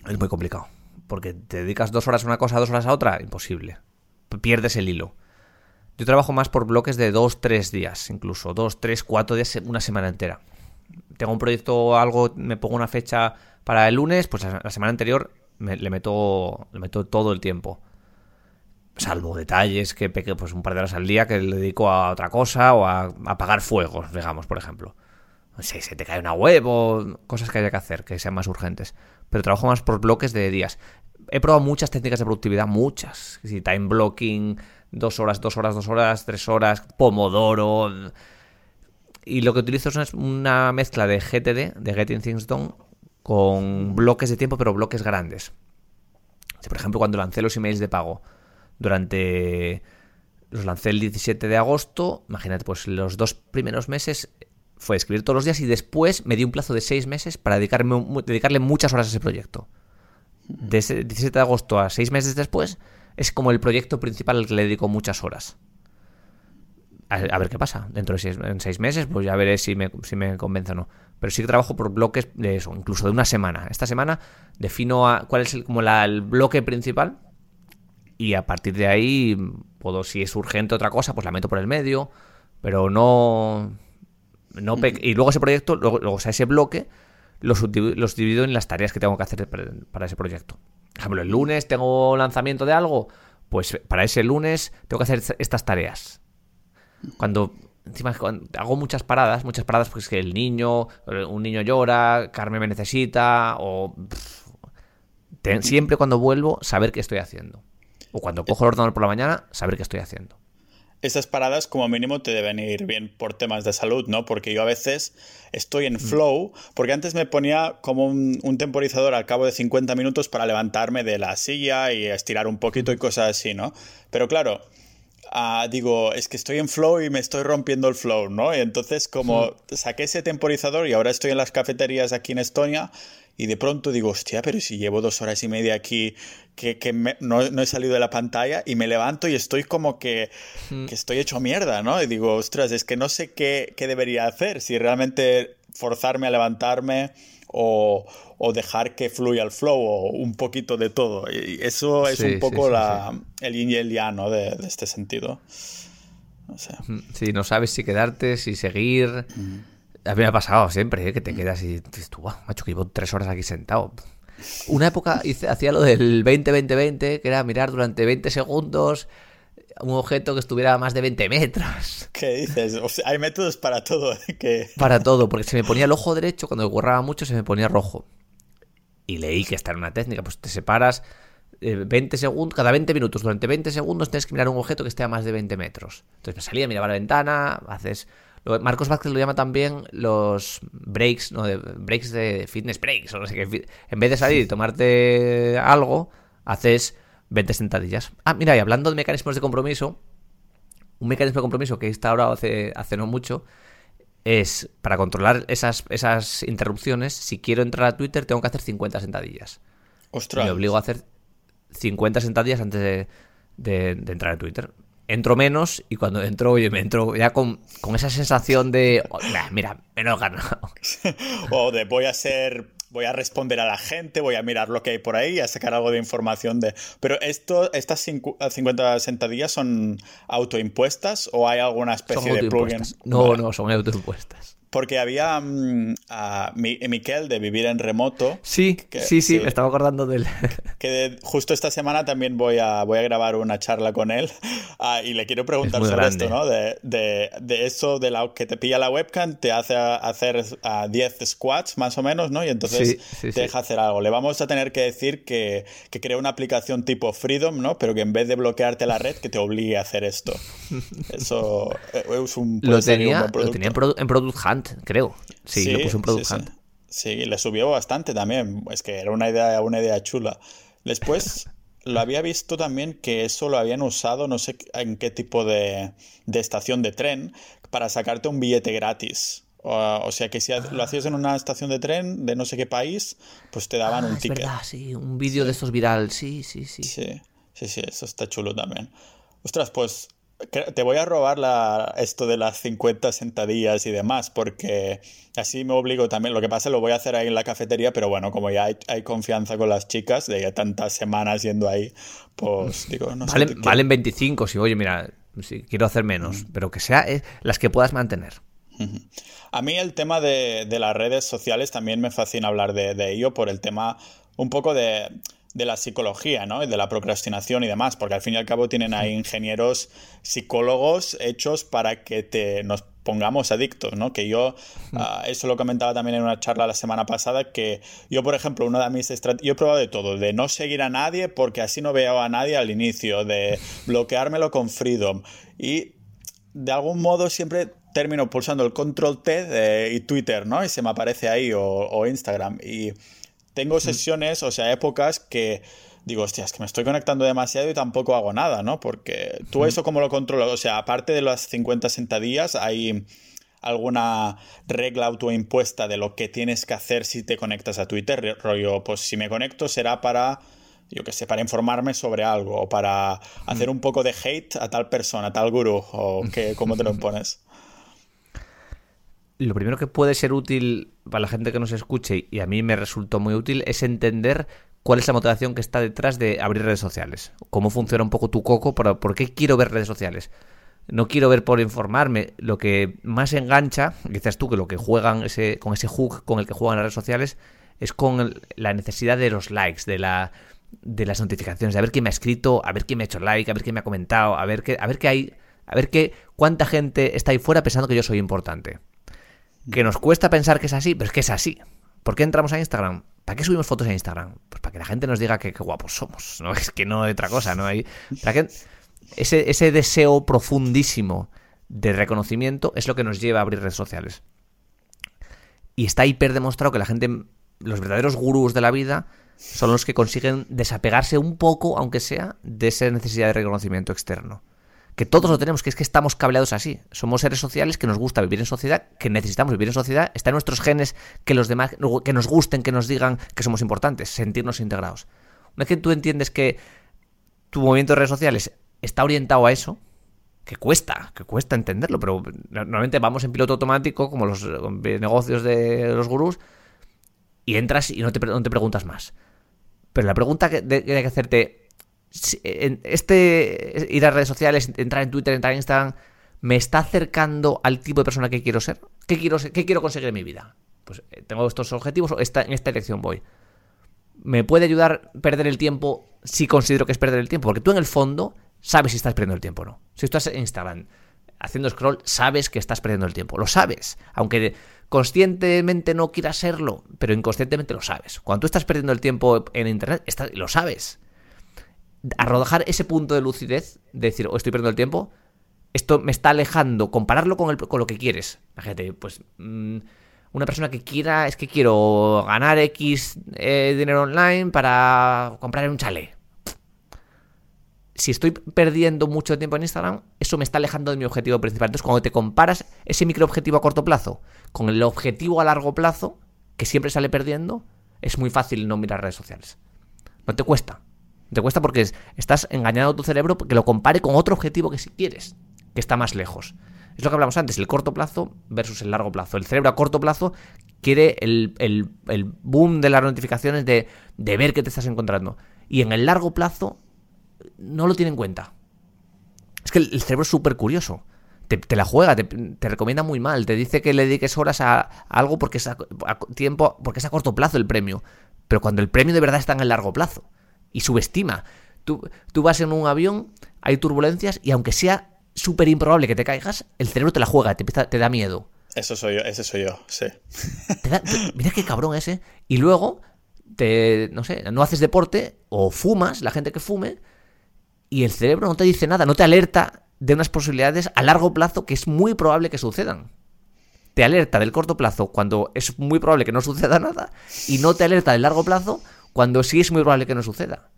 Es muy complicado. Porque te dedicas dos horas a una cosa, dos horas a otra, imposible. Pierdes el hilo. Yo trabajo más por bloques de dos, tres días, incluso. Dos, tres, cuatro días, una semana entera. Tengo un proyecto o algo, me pongo una fecha para el lunes, pues la semana anterior me- le, meto, le meto todo el tiempo. Salvo detalles que peque pues un par de horas al día que le dedico a otra cosa o a apagar fuegos, digamos, por ejemplo. No sé, se te cae una web o cosas que haya que hacer que sean más urgentes. Pero trabajo más por bloques de días. He probado muchas técnicas de productividad, muchas. Sí, time blocking, dos horas, dos horas, dos horas, tres horas, pomodoro. Y lo que utilizo es una- mezcla de GTD, de Getting Things Done, con bloques de tiempo, pero bloques grandes. Por ejemplo, cuando lancé los emails de pago durante. Los lancé el 17 de agosto. Imagínate, pues los dos primeros meses fue escribir todos los días y después me di un plazo de seis meses para dedicarme, dedicarle muchas horas a ese proyecto. De ese 17 de agosto a seis meses después es como el proyecto principal al que le dedico muchas horas. A, ver qué pasa. Dentro de seis, en seis meses, pues ya veré si me, si me convence o no. Pero sí que trabajo por bloques de eso, incluso de una semana. Esta semana defino a- cuál es el, como la- el bloque principal y a partir de ahí puedo, si es urgente otra cosa, pues la meto por el medio, pero no... no y luego ese proyecto, luego, luego, o sea, ese bloque los, los divido en las tareas que tengo que hacer para ese proyecto. Por ejemplo, el lunes tengo lanzamiento de algo, pues para ese lunes tengo que hacer estas tareas. Cuando encima hago muchas paradas, muchas paradas porque es que el niño, un niño llora, Carmen me necesita, o siempre cuando vuelvo, saber qué estoy haciendo. O cuando cojo el ordenador por la mañana, saber qué estoy haciendo. Esas paradas como mínimo te deben ir bien por temas de salud, ¿no? Porque yo a veces estoy en mm. flow, porque antes me ponía como un, temporizador al cabo de 50 minutos para levantarme de la silla y estirar un poquito y cosas así, ¿no? Pero claro, digo, es que estoy en flow y me estoy rompiendo el flow, ¿no? Y entonces como saqué ese temporizador y ahora estoy en las cafeterías aquí en Estonia y de pronto digo, hostia, pero si llevo dos horas y media aquí que, no, he salido de la pantalla y me levanto y estoy como que, que, estoy hecho mierda, ¿no? Y digo, ostras, es que no sé qué, qué debería hacer, si realmente forzarme a levantarme o, o, dejar que fluya el flow o un poquito de todo. Y eso es un poco la, el yin y el yang, ¿no? De, de, este sentido. No sé. Sí, no sabes si quedarte, si seguir. A mí me ha pasado siempre, ¿eh? que te quedas y dices tú, macho, que llevo tres horas aquí sentado. Una época hice, hacía lo del 20-20-20, que era mirar durante 20 segundos un objeto que estuviera a más de 20 metros. ¿Qué dices? hay métodos para todo. ¿eh? Que... Para todo, porque se me ponía el ojo derecho, cuando borraba mucho se me ponía rojo. Y leí que esta era una técnica, pues te separas 20 eh, segundos, cada 20 minutos, durante 20 segundos tienes que mirar un objeto que esté a más de 20 metros. Entonces me salía, miraba la ventana, haces Marcos Vázquez lo llama también los breaks, ¿no? De, breaks de fitness breaks, o no sé qué. En vez de salir y tomarte algo, haces 20 sentadillas. Ah, mira, y hablando de mecanismos de compromiso, un mecanismo de compromiso que he instaurado hace, hace no mucho es para controlar esas, esas interrupciones. Si quiero entrar a Twitter, tengo que hacer 50 sentadillas. Ostras. Me obligo a hacer 50 sentadillas antes de, de entrar a Twitter entro menos y cuando entro, oye, me entro ya con, esa sensación de, oh, mira, me lo he ganado. o de voy a ser, voy a responder a la gente, voy a mirar lo que hay por ahí, a sacar algo de información de... Pero esto, estas 50 sentadillas son autoimpuestas o hay alguna especie de plugin? No, no, son autoimpuestas. Porque había mm, a Miquel de Vivir en Remoto. Sí, sí, sí, me estaba acordando de él. Que justo esta semana también voy a, voy a grabar una charla con él ah, y le quiero preguntar sobre esto, ¿no? De, de, de, eso de la que te pilla la webcam, te hace hacer a 10 squats más o menos, ¿no? Y entonces te deja hacer algo. Le vamos a tener que decir que, que crea una aplicación tipo Freedom, ¿no? Pero que en vez de bloquearte la red, que te obligue a hacer esto. Eso eh, es un... Lo tenía, lo tenía en Product Hunt creo. Sí, lo puso en Product sí, le subió bastante también. Es que era una idea, una idea chula. Después lo había visto también que eso lo habían usado, no sé en qué tipo de, estación de tren, para sacarte un billete gratis. O, sea que si lo hacías en una estación de tren de no sé qué país, pues te daban ah, un ticket. Verdad, sí, un vídeo de estos viral, sí, sí, sí. Sí, sí, sí, eso está chulo también. Ostras, pues te voy a robar la, esto de las 50 sentadillas y demás, porque así me obligo también. Lo que pasa lo voy a hacer ahí en la cafetería, pero bueno, como ya hay, confianza con las chicas, de tantas semanas yendo ahí, pues digo, no sé. Valen 25, si oye, mira, si quiero hacer menos, pero que sea eh, las que puedas mantener. A mí el tema de, las redes sociales también me fascina hablar de, de ello por el tema un poco de de la psicología, ¿no? Y de la procrastinación y demás, porque al fin y al cabo tienen ahí ingenieros psicólogos hechos para que te, nos pongamos adictos, ¿no? Que yo, ah, eso lo comentaba también en una charla la semana pasada, que yo, por ejemplo, una de mis estrategias, yo he probado de todo, de no seguir a nadie porque así no veo a nadie al inicio, de bloqueármelo con Freedom y de algún modo siempre termino pulsando el control T y Twitter, ¿no? Y se me aparece ahí o, o Instagram y tengo sesiones, o sea, épocas que digo, hostia, es que me estoy conectando demasiado y tampoco hago nada, ¿no? Porque tú eso cómo lo controlas, o sea, aparte de las 50 sentadillas, hay alguna regla autoimpuesta de lo que tienes que hacer si te conectas a Twitter, rollo, pues si me conecto será para yo qué sé, para informarme sobre algo o para hacer un poco de hate a tal persona, a tal gurú, o que, cómo te lo impones lo primero que puede ser útil para la gente que nos escuche, y a mí me resultó muy útil, es entender cuál es la motivación que está detrás de abrir redes sociales. Cómo funciona un poco tu coco, por, qué quiero ver redes sociales. No quiero ver por informarme. Lo que más engancha, dices tú que lo que juegan ese, con ese hook con el que juegan las redes sociales, es con la necesidad de los likes, de la de las notificaciones, de a ver quién me ha escrito, a ver quién me ha hecho like, a ver quién me ha comentado, a ver qué, a ver qué hay A ver qué, cuánta gente está ahí fuera pensando que yo soy importante. Que nos cuesta pensar que es así, pero es que es así. ¿Por qué entramos a Instagram? ¿Para qué subimos fotos a Instagram? Pues para que la gente nos diga que, guapos somos. No es que no hay otra cosa, ¿no? Ese, ese deseo profundísimo de reconocimiento es lo que nos lleva a abrir redes sociales. Y está hiper demostrado que la gente, los verdaderos gurús de la vida, son los que consiguen desapegarse un poco, aunque sea, de esa necesidad de reconocimiento externo. Que todos lo tenemos, que es que estamos cableados así. Somos seres sociales que nos gusta vivir en sociedad, que necesitamos vivir en sociedad. Está en nuestros genes que los demás, que nos gusten, que nos digan que somos importantes, sentirnos integrados. Una vez que tú entiendes que tu movimiento de redes sociales está orientado a eso, que cuesta, que cuesta entenderlo, pero normalmente vamos en piloto automático, como los negocios de los gurús, y entras y no te, no te preguntas más. Pero la pregunta que, hay que hacerte, este ir a redes sociales, entrar en Twitter, entrar en Instagram, ¿me está acercando al tipo de persona que quiero ser? ¿Qué quiero, qué quiero conseguir en mi vida? Pues eh, tengo estos objetivos, esta, en esta elección voy. ¿Me puede ayudar perder el tiempo si considero que es perder el tiempo? Porque tú en el fondo sabes si estás perdiendo el tiempo o no. Si estás en Instagram haciendo scroll, sabes que estás perdiendo el tiempo. Lo sabes. Aunque conscientemente no quieras serlo, pero inconscientemente lo sabes. Cuando tú estás perdiendo el tiempo en Internet, lo sabes. Arrojar ese punto de lucidez, de decir, oh, estoy perdiendo el tiempo, esto me está alejando, compararlo con, el, con lo que quieres. Imagínate, pues mm, una persona que quiera, es que quiero ganar X eh, dinero online para comprar un chalet si estoy perdiendo mucho tiempo en Instagram, eso me está alejando de mi objetivo principal. Entonces, cuando te comparas ese microobjetivo a corto plazo con el objetivo a largo plazo, que siempre sale perdiendo, es muy fácil no mirar redes sociales. No te cuesta. Te cuesta porque estás engañando a tu cerebro que lo compare con otro objetivo que si quieres, que está más lejos. Es lo que hablamos antes, el corto plazo versus el largo plazo. El cerebro a corto plazo quiere el, boom de las notificaciones de, de ver qué te estás encontrando. Y en el largo plazo no lo tiene en cuenta. Es que el cerebro es súper curioso. Te, la juega, te, recomienda muy mal, te dice que le dediques horas a, algo porque es a, tiempo, porque es a corto plazo el premio. Pero cuando el premio de verdad está en el largo plazo. Y subestima. Tú, tú vas en un avión, hay turbulencias, y aunque sea súper improbable que te caigas, el cerebro te la juega, te, te da miedo. Eso soy yo, ese soy yo, sí. mira qué cabrón ese. Y luego, te, no sé, no haces deporte o fumas, la gente que fume, y el cerebro no te dice nada, no te alerta de unas posibilidades a largo plazo que es muy probable que sucedan. Te alerta del corto plazo cuando es muy probable que no suceda nada y no te alerta del largo plazo cuando sí es muy probable que no suceda.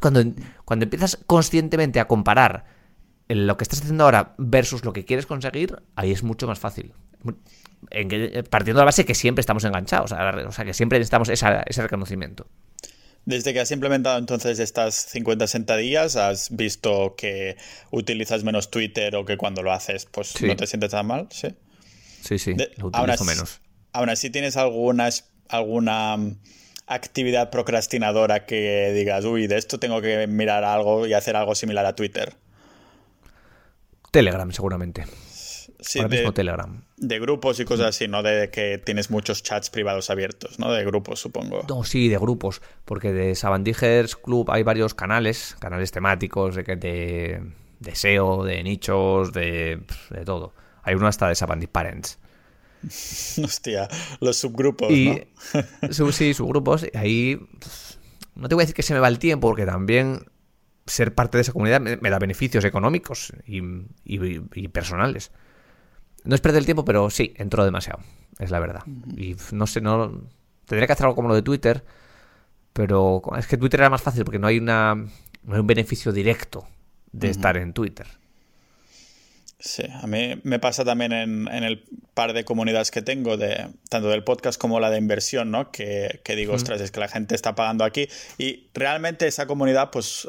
Cuando, cuando empiezas conscientemente a comparar lo que estás haciendo ahora versus lo que quieres conseguir, ahí es mucho más fácil. partiendo de la base que siempre estamos enganchados, o sea, que siempre necesitamos ese reconocimiento. Desde que has implementado entonces estas 50-60 días, ¿has visto que utilizas menos Twitter o que cuando lo haces pues no te sientes tan mal? Sí, sí, sí lo utilizo menos. Aún así, ¿tienes alguna, alguna mm, actividad procrastinadora que digas, uy, de esto tengo que mirar algo y hacer algo similar a Twitter? Telegram, seguramente de, Telegram. De grupos y cosas así, ¿no? De que tienes muchos chats privados abiertos, ¿no? De grupos, supongo. No, sí, de grupos. Porque de Sabandijers Club hay varios canales, canales temáticos de, de, de SEO, de nichos, de, de todo. Hay uno hasta de Sabandij Parents. Hostia, los subgrupos, y, ¿no? sí, subgrupos. Y ahí no te voy a decir que se me va el tiempo, porque también ser parte de esa comunidad me, da beneficios económicos y, y, personales. No es perder el tiempo, pero sí, entró demasiado. Es la verdad. Y no sé, no. Tendría que hacer algo como lo de Twitter. Pero es que Twitter era más fácil porque no hay una. No hay un beneficio directo de estar en Twitter. Sí, a mí me pasa también en, el par de comunidades que tengo, de, tanto del podcast como la de inversión, ¿no? Que, digo, ostras, es que la gente está pagando aquí. Y realmente esa comunidad, pues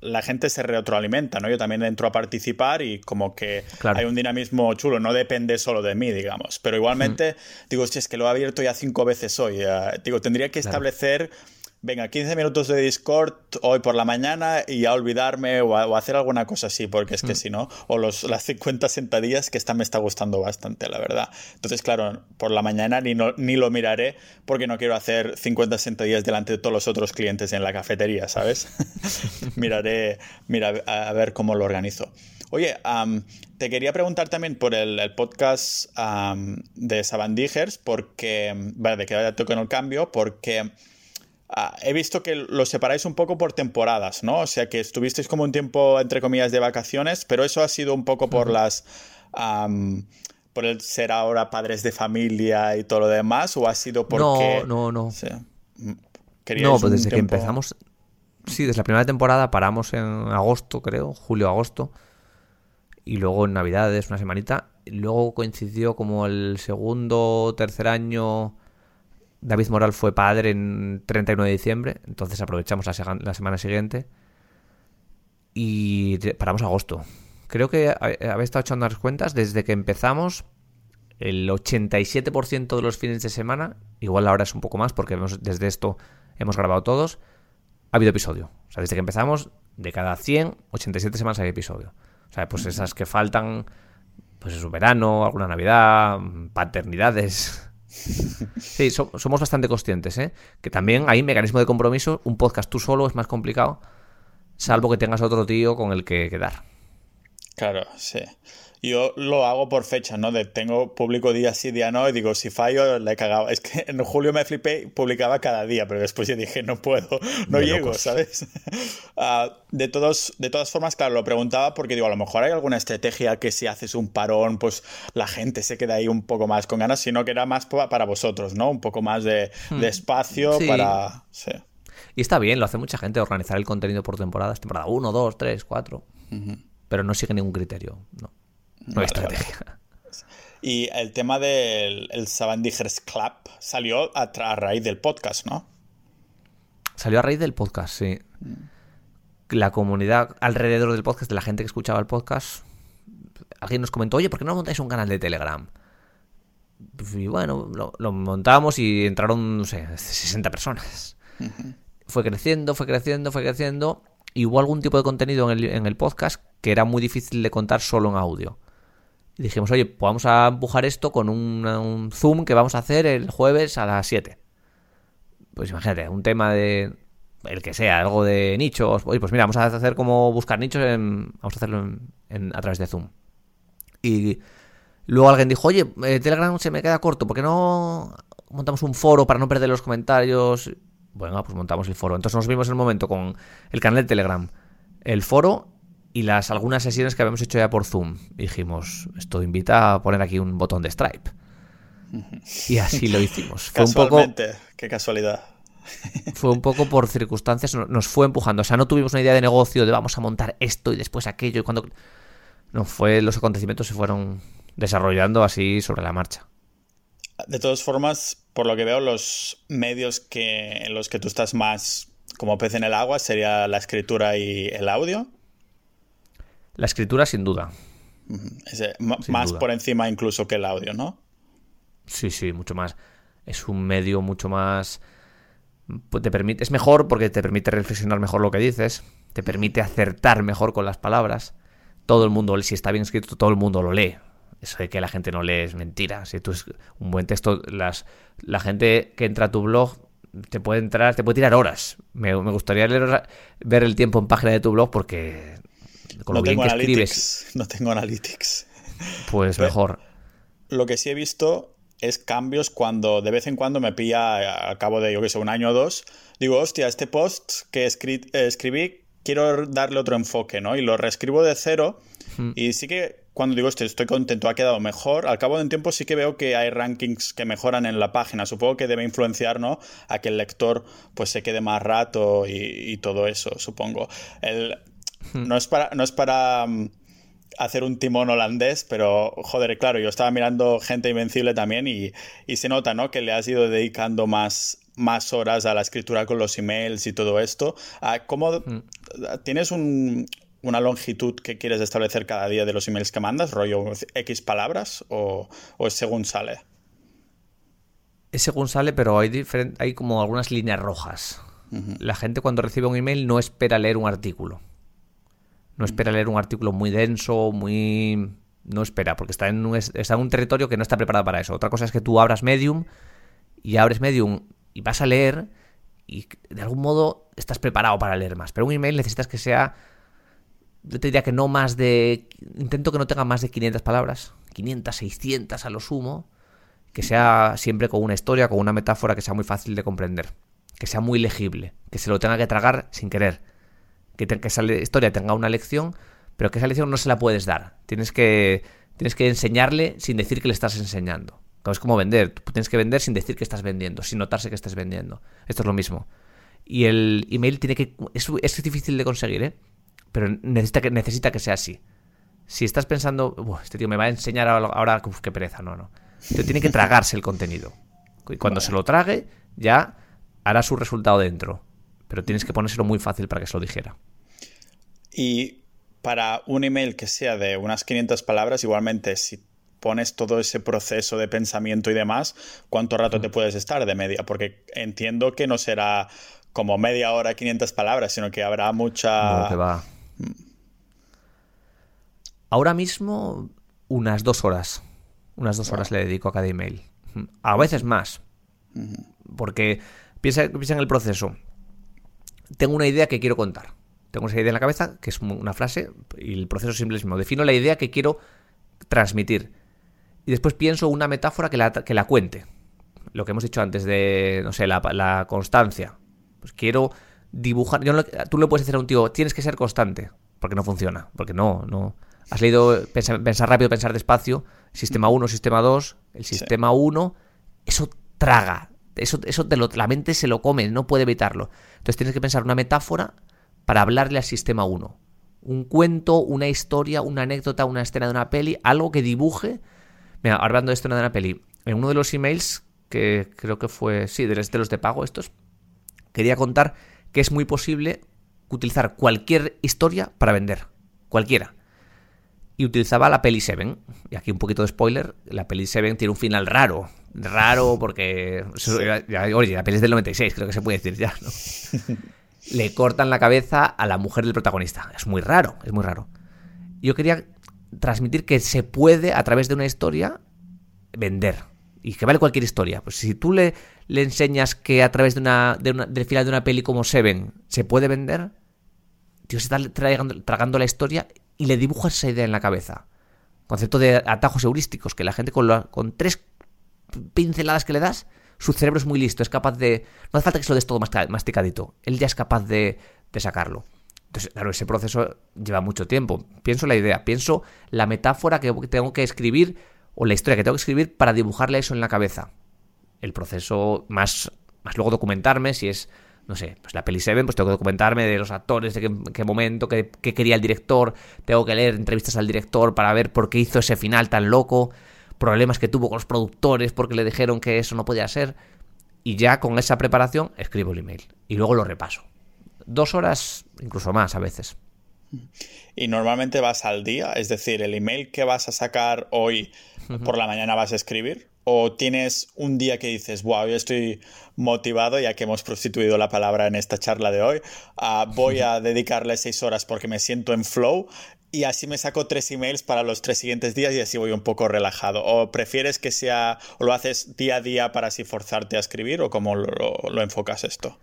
la gente se retroalimenta, ¿no? Yo también entro a participar y como que hay un dinamismo chulo, no depende solo de mí, digamos. Pero igualmente, digo, hostia, es que lo he abierto ya cinco veces hoy. digo, tendría que establecer venga, 15 minutos de Discord hoy por la mañana y ya olvidarme o, hacer alguna cosa así, porque es que mm. si no, o los, las 50 sentadillas que esta me está gustando bastante, la verdad. Entonces, claro, por la mañana ni, ni lo miraré porque no quiero hacer 50 sentadillas delante de todos los otros clientes en la cafetería, ¿sabes? miraré mira, a ver cómo lo organizo. Oye, te quería preguntar también por el, podcast de Sabandijers, porque, vale, de que vaya toque en el cambio, porque ah, he visto que lo separáis un poco por temporadas, ¿no? O sea, que estuvisteis como un tiempo, entre comillas, de vacaciones, pero eso ha sido un poco por las... por el ser ahora padres de familia y todo lo demás, o ha sido porque... No, no, no. no, pues desde que empezamos... Sí, desde la primera temporada paramos en agosto, creo, julio-agosto y luego en Navidades, una semanita. Luego coincidió como el segundo o tercer año. David Moral fue padre en 31 de diciembre, entonces aprovechamos la, semana siguiente y paramos agosto. Creo que habéis estado echando las cuentas desde que empezamos. El 87% de los fines de semana, igual ahora es un poco más porque desde esto hemos grabado todos, ha habido episodio. O sea, desde que empezamos, de cada 100, 87 semanas hay episodio. O sea, pues esas que faltan, pues es un verano, alguna Navidad, paternidades. Sí, somos bastante conscientes, ¿eh? Que también hay mecanismo de compromiso. Un podcast tú solo es más complicado, salvo que tengas otro tío con el que quedar. Claro, sí. Yo lo hago por fecha, ¿no? De tengo público día sí, día no, y digo, si fallo, le he cagado. Es que en julio me flipé, publicaba cada día, pero después ya dije, no puedo, no llego, ¿sabes? Ah, de, todos, de todas formas, claro, lo preguntaba porque digo, a lo mejor hay alguna estrategia que si haces un parón, pues la gente se queda ahí un poco más con ganas, sino que era más para vosotros, ¿no? Un poco más de, hmm. espacio para... Sí. Y está bien, lo hace mucha gente, organizar el contenido por temporadas, temporada 1, 2, 3, 4. Pero no sigue ningún criterio, ¿no? No hay estrategia. Y el tema del el Sabandijers Club salió a, raíz del podcast, ¿no? Salió a raíz del podcast, sí. La comunidad alrededor del podcast, de la gente que escuchaba el podcast, alguien nos comentó, oye, ¿por qué no montáis un canal de Telegram? Y bueno, lo, montamos y entraron, no sé, 60 personas. Fue creciendo, fue creciendo, fue creciendo. Y hubo algún tipo de contenido en el, en el podcast que era muy difícil de contar solo en audio. Dijimos, oye, pues vamos a empujar esto con un, Zoom que vamos a hacer el jueves a las 7. Pues imagínate, un tema de. El que sea, algo de nichos. Oye, pues mira, vamos a hacer como buscar nichos. En, vamos a hacerlo en, a través de Zoom. Y luego alguien dijo, oye, eh, Telegram se me queda corto, ¿por qué no montamos un foro para no perder los comentarios? Bueno, pues montamos el foro. Entonces nos vimos en el momento con el canal de Telegram, el foro y las algunas sesiones que habíamos hecho ya por Zoom. dijimos, esto invita a poner aquí un botón de Stripe. Y así lo hicimos. Fue un poco, qué casualidad. Fue un poco por circunstancias, nos fue empujando. O sea, no tuvimos una idea de negocio de vamos a montar esto y después aquello. Y cuando. No, fue. Los acontecimientos se fueron desarrollando así sobre la marcha. De todas formas, por lo que veo, los medios que, en los que tú estás más como pez en el agua sería la escritura y el audio. La escritura, sin duda. más por encima incluso que el audio, ¿no? Sí, sí, mucho más. Es un medio mucho más. Pues te permite, es mejor porque te permite reflexionar mejor lo que dices, te permite acertar mejor con las palabras. Todo el mundo, si está bien escrito, todo el mundo lo lee. Eso de que la gente no lee es mentira. Si tú es un buen texto, las, la gente que entra a tu blog te puede entrar, te puede tirar horas. Me, gustaría leer, ver el tiempo en página de tu blog porque no tengo escribes. No tengo analytics. Pues mejor. Lo que sí he visto es cambios cuando de vez en cuando me pilla a cabo de, yo que sé, un año o dos. Digo, hostia, este post que escribí, quiero darle otro enfoque, ¿no? Y lo reescribo de cero. Hmm. Y sí que cuando digo esto, estoy contento, ha quedado mejor. Al cabo de un tiempo sí que veo que hay rankings que mejoran en la página. Supongo que debe influenciar, ¿no? A que el lector pues se quede más rato y, y todo eso, supongo. El. No es para, no es para mm, hacer un timón holandés, pero joder, claro, yo estaba mirando Gente Invencible también y, se nota, ¿no? Que le has ido dedicando más, más horas a la escritura con los emails y todo esto. Ah, ¿Cómo hmm. tienes una longitud que quieres establecer cada día de los emails que mandas, rollo X palabras, o, es según sale? Es según sale, pero hay, hay como algunas líneas rojas. La gente cuando recibe un email no espera leer un artículo. No espera leer un artículo muy denso, muy... No espera, porque está en, un, está en un territorio que no está preparado para eso. Otra cosa es que tú abras Medium y abres Medium y vas a leer y de algún modo estás preparado para leer más. Pero un email necesitas que sea yo te diría que no más de... Intento que no tenga más de 500 palabras, 500, 600 a lo sumo, que sea siempre con una historia, con una metáfora que sea muy fácil de comprender, que sea muy legible, que se lo tenga que tragar sin querer, que, que esa historia tenga una lección, pero que esa lección no se la puedes dar. Tienes que, tienes que enseñarle sin decir que le estás enseñando. Es como vender. Tú tienes que vender sin decir que estás vendiendo, sin notarse que estés vendiendo. Esto es lo mismo. Y el email tiene que. Es, es difícil de conseguir, ¿eh? Pero necesita que, necesita que sea así. Si estás pensando, este tío me va a enseñar ahora, uf, qué pereza, no, no. Te tiene que tragarse el contenido. Y cuando se lo trague, ya hará su resultado dentro. Pero tienes que ponérselo muy fácil para que se lo dijera. Y para un email que sea de unas 500 palabras, igualmente, si pones todo ese proceso de pensamiento y demás, ¿cuánto rato te puedes estar de media? Porque entiendo que no será como media hora, 500 palabras, sino que habrá mucha... No, va. Ahora mismo, unas dos horas. Unas dos horas le dedico a cada email. A veces más. Porque piensa, piensa en el proceso. Tengo una idea que quiero contar. Tengo esa idea en la cabeza, que es una frase, y el proceso es simple mismo. Defino la idea que quiero transmitir. Y después pienso una metáfora que la, que la cuente. Lo que hemos dicho antes de, no sé, la, la constancia. Pues quiero dibujar. Yo tú le puedes decir a un tío, tienes que ser constante, porque no funciona, porque no, no. Has leído pensar, rápido, pensar despacio, sistema 1, sistema 2, el sistema 1, eso traga, eso, eso te lo, la mente se lo come, no puede evitarlo. Entonces tienes que pensar una metáfora para hablarle al sistema 1. Un cuento, una historia, una anécdota, una escena de una peli, algo que dibuje. Mira, hablando de escena de una peli, en uno de los emails, que creo que fue, sí, de los de pago estos, quería contar que es muy posible utilizar cualquier historia para vender. Cualquiera. Y utilizaba la peli Seven. Y aquí un poquito de spoiler. La peli Seven tiene un final raro. Raro porque... Oye, la peli es del 96, creo que se puede decir ya, Le cortan la cabeza a la mujer del protagonista. Es muy raro, es muy raro. Yo quería transmitir que se puede, a través de una historia, vender. Y que vale cualquier historia. Pues si tú le le enseñas que a través de una, de una, del final de una peli como Seven se puede vender, tío, se está tragando, la historia y le dibujas esa idea en la cabeza. Concepto de atajos heurísticos, que la gente con, con tres pinceladas que le das, su cerebro es muy listo, es capaz de... No hace falta que se lo des todo masticadito, él ya es capaz de, de sacarlo. Entonces, claro, ese proceso lleva mucho tiempo. Pienso la idea, pienso la metáfora que tengo que escribir o la historia que tengo que escribir para dibujarle eso en la cabeza el proceso más, más luego documentarme, si es, no sé, pues la peli Seven, pues tengo que documentarme de los actores, de qué, momento, qué, quería el director, tengo que leer entrevistas al director para ver por qué hizo ese final tan loco, problemas que tuvo con los productores porque le dijeron que eso no podía ser, y ya con esa preparación escribo el email y luego lo repaso. Dos horas, incluso más a veces. Y normalmente vas al día, es decir, el email que vas a sacar hoy por la mañana vas a escribir o tienes un día que dices, wow, yo estoy motivado ya que hemos prostituido la palabra en esta charla de hoy, voy a dedicarle seis horas porque me siento en flow y así me saco tres emails para los tres siguientes días y así voy un poco relajado. ¿O prefieres que sea, o lo haces día a día para así forzarte a escribir o cómo lo enfocas esto?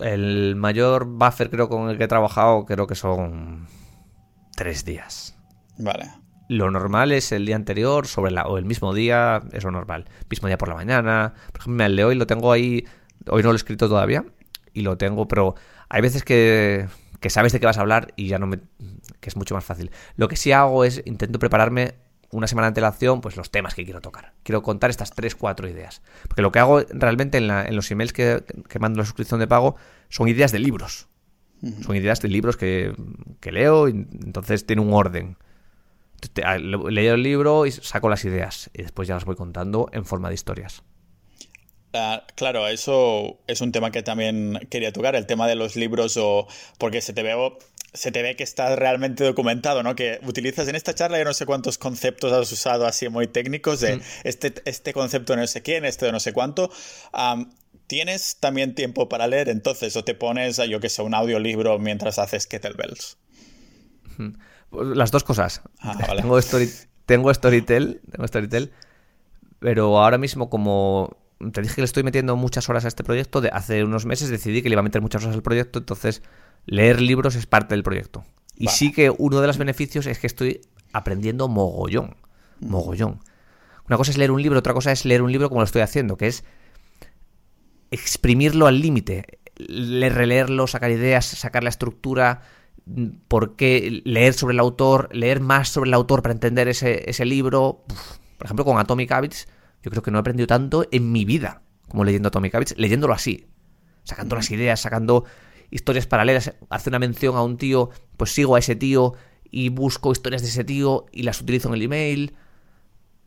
El mayor buffer creo con el que he trabajado creo que son tres días. Vale. Lo normal es el día anterior sobre la, o el mismo día, es lo normal. Mismo día por la mañana. Por ejemplo, el de hoy lo tengo ahí, hoy no lo he escrito todavía y lo tengo, pero hay veces que, que sabes de qué vas a hablar y ya no me... que es mucho más fácil. Lo que sí hago es intento prepararme una semana de antelación, pues los temas que quiero tocar. Quiero contar estas 3, 4 ideas. Porque lo que hago realmente en, en los emails que, que, mando la suscripción de pago son ideas de libros. Son ideas de libros que, que leo, y entonces tiene un orden. Leo el libro y saco las ideas y después ya las voy contando en forma de historias. Ah, claro, eso es un tema que también quería tocar, el tema de los libros o porque se te ve se te ve que estás realmente documentado, ¿no? Que utilizas en esta charla yo no sé cuántos conceptos has usado así muy técnicos de mm. este, este concepto de no sé quién, este de no sé cuánto. ¿Tienes también tiempo para leer entonces o te pones, yo que sé, un audiolibro mientras haces kettlebells? Las dos cosas. Ah, tengo, tengo Storytel, tengo Storytel, pero ahora mismo como te dije que le estoy metiendo muchas horas a este proyecto, de hace unos meses decidí que le iba a meter muchas horas al proyecto, entonces leer libros es parte del proyecto. Y sí que uno de los beneficios es que estoy aprendiendo mogollón. Mogollón. Una cosa es leer un libro, otra cosa es leer un libro como lo estoy haciendo, que es exprimirlo al límite. Releerlo, sacar ideas, sacar la estructura, por qué leer sobre el autor, leer más sobre el autor para entender ese, ese libro. por ejemplo, con Atomic Habits, yo creo que no he aprendido tanto en mi vida como leyendo Atomic Habits, leyéndolo así, sacando las ideas, sacando historias paralelas, hace una mención a un tío, pues sigo a ese tío y busco historias de ese tío y las utilizo en el email.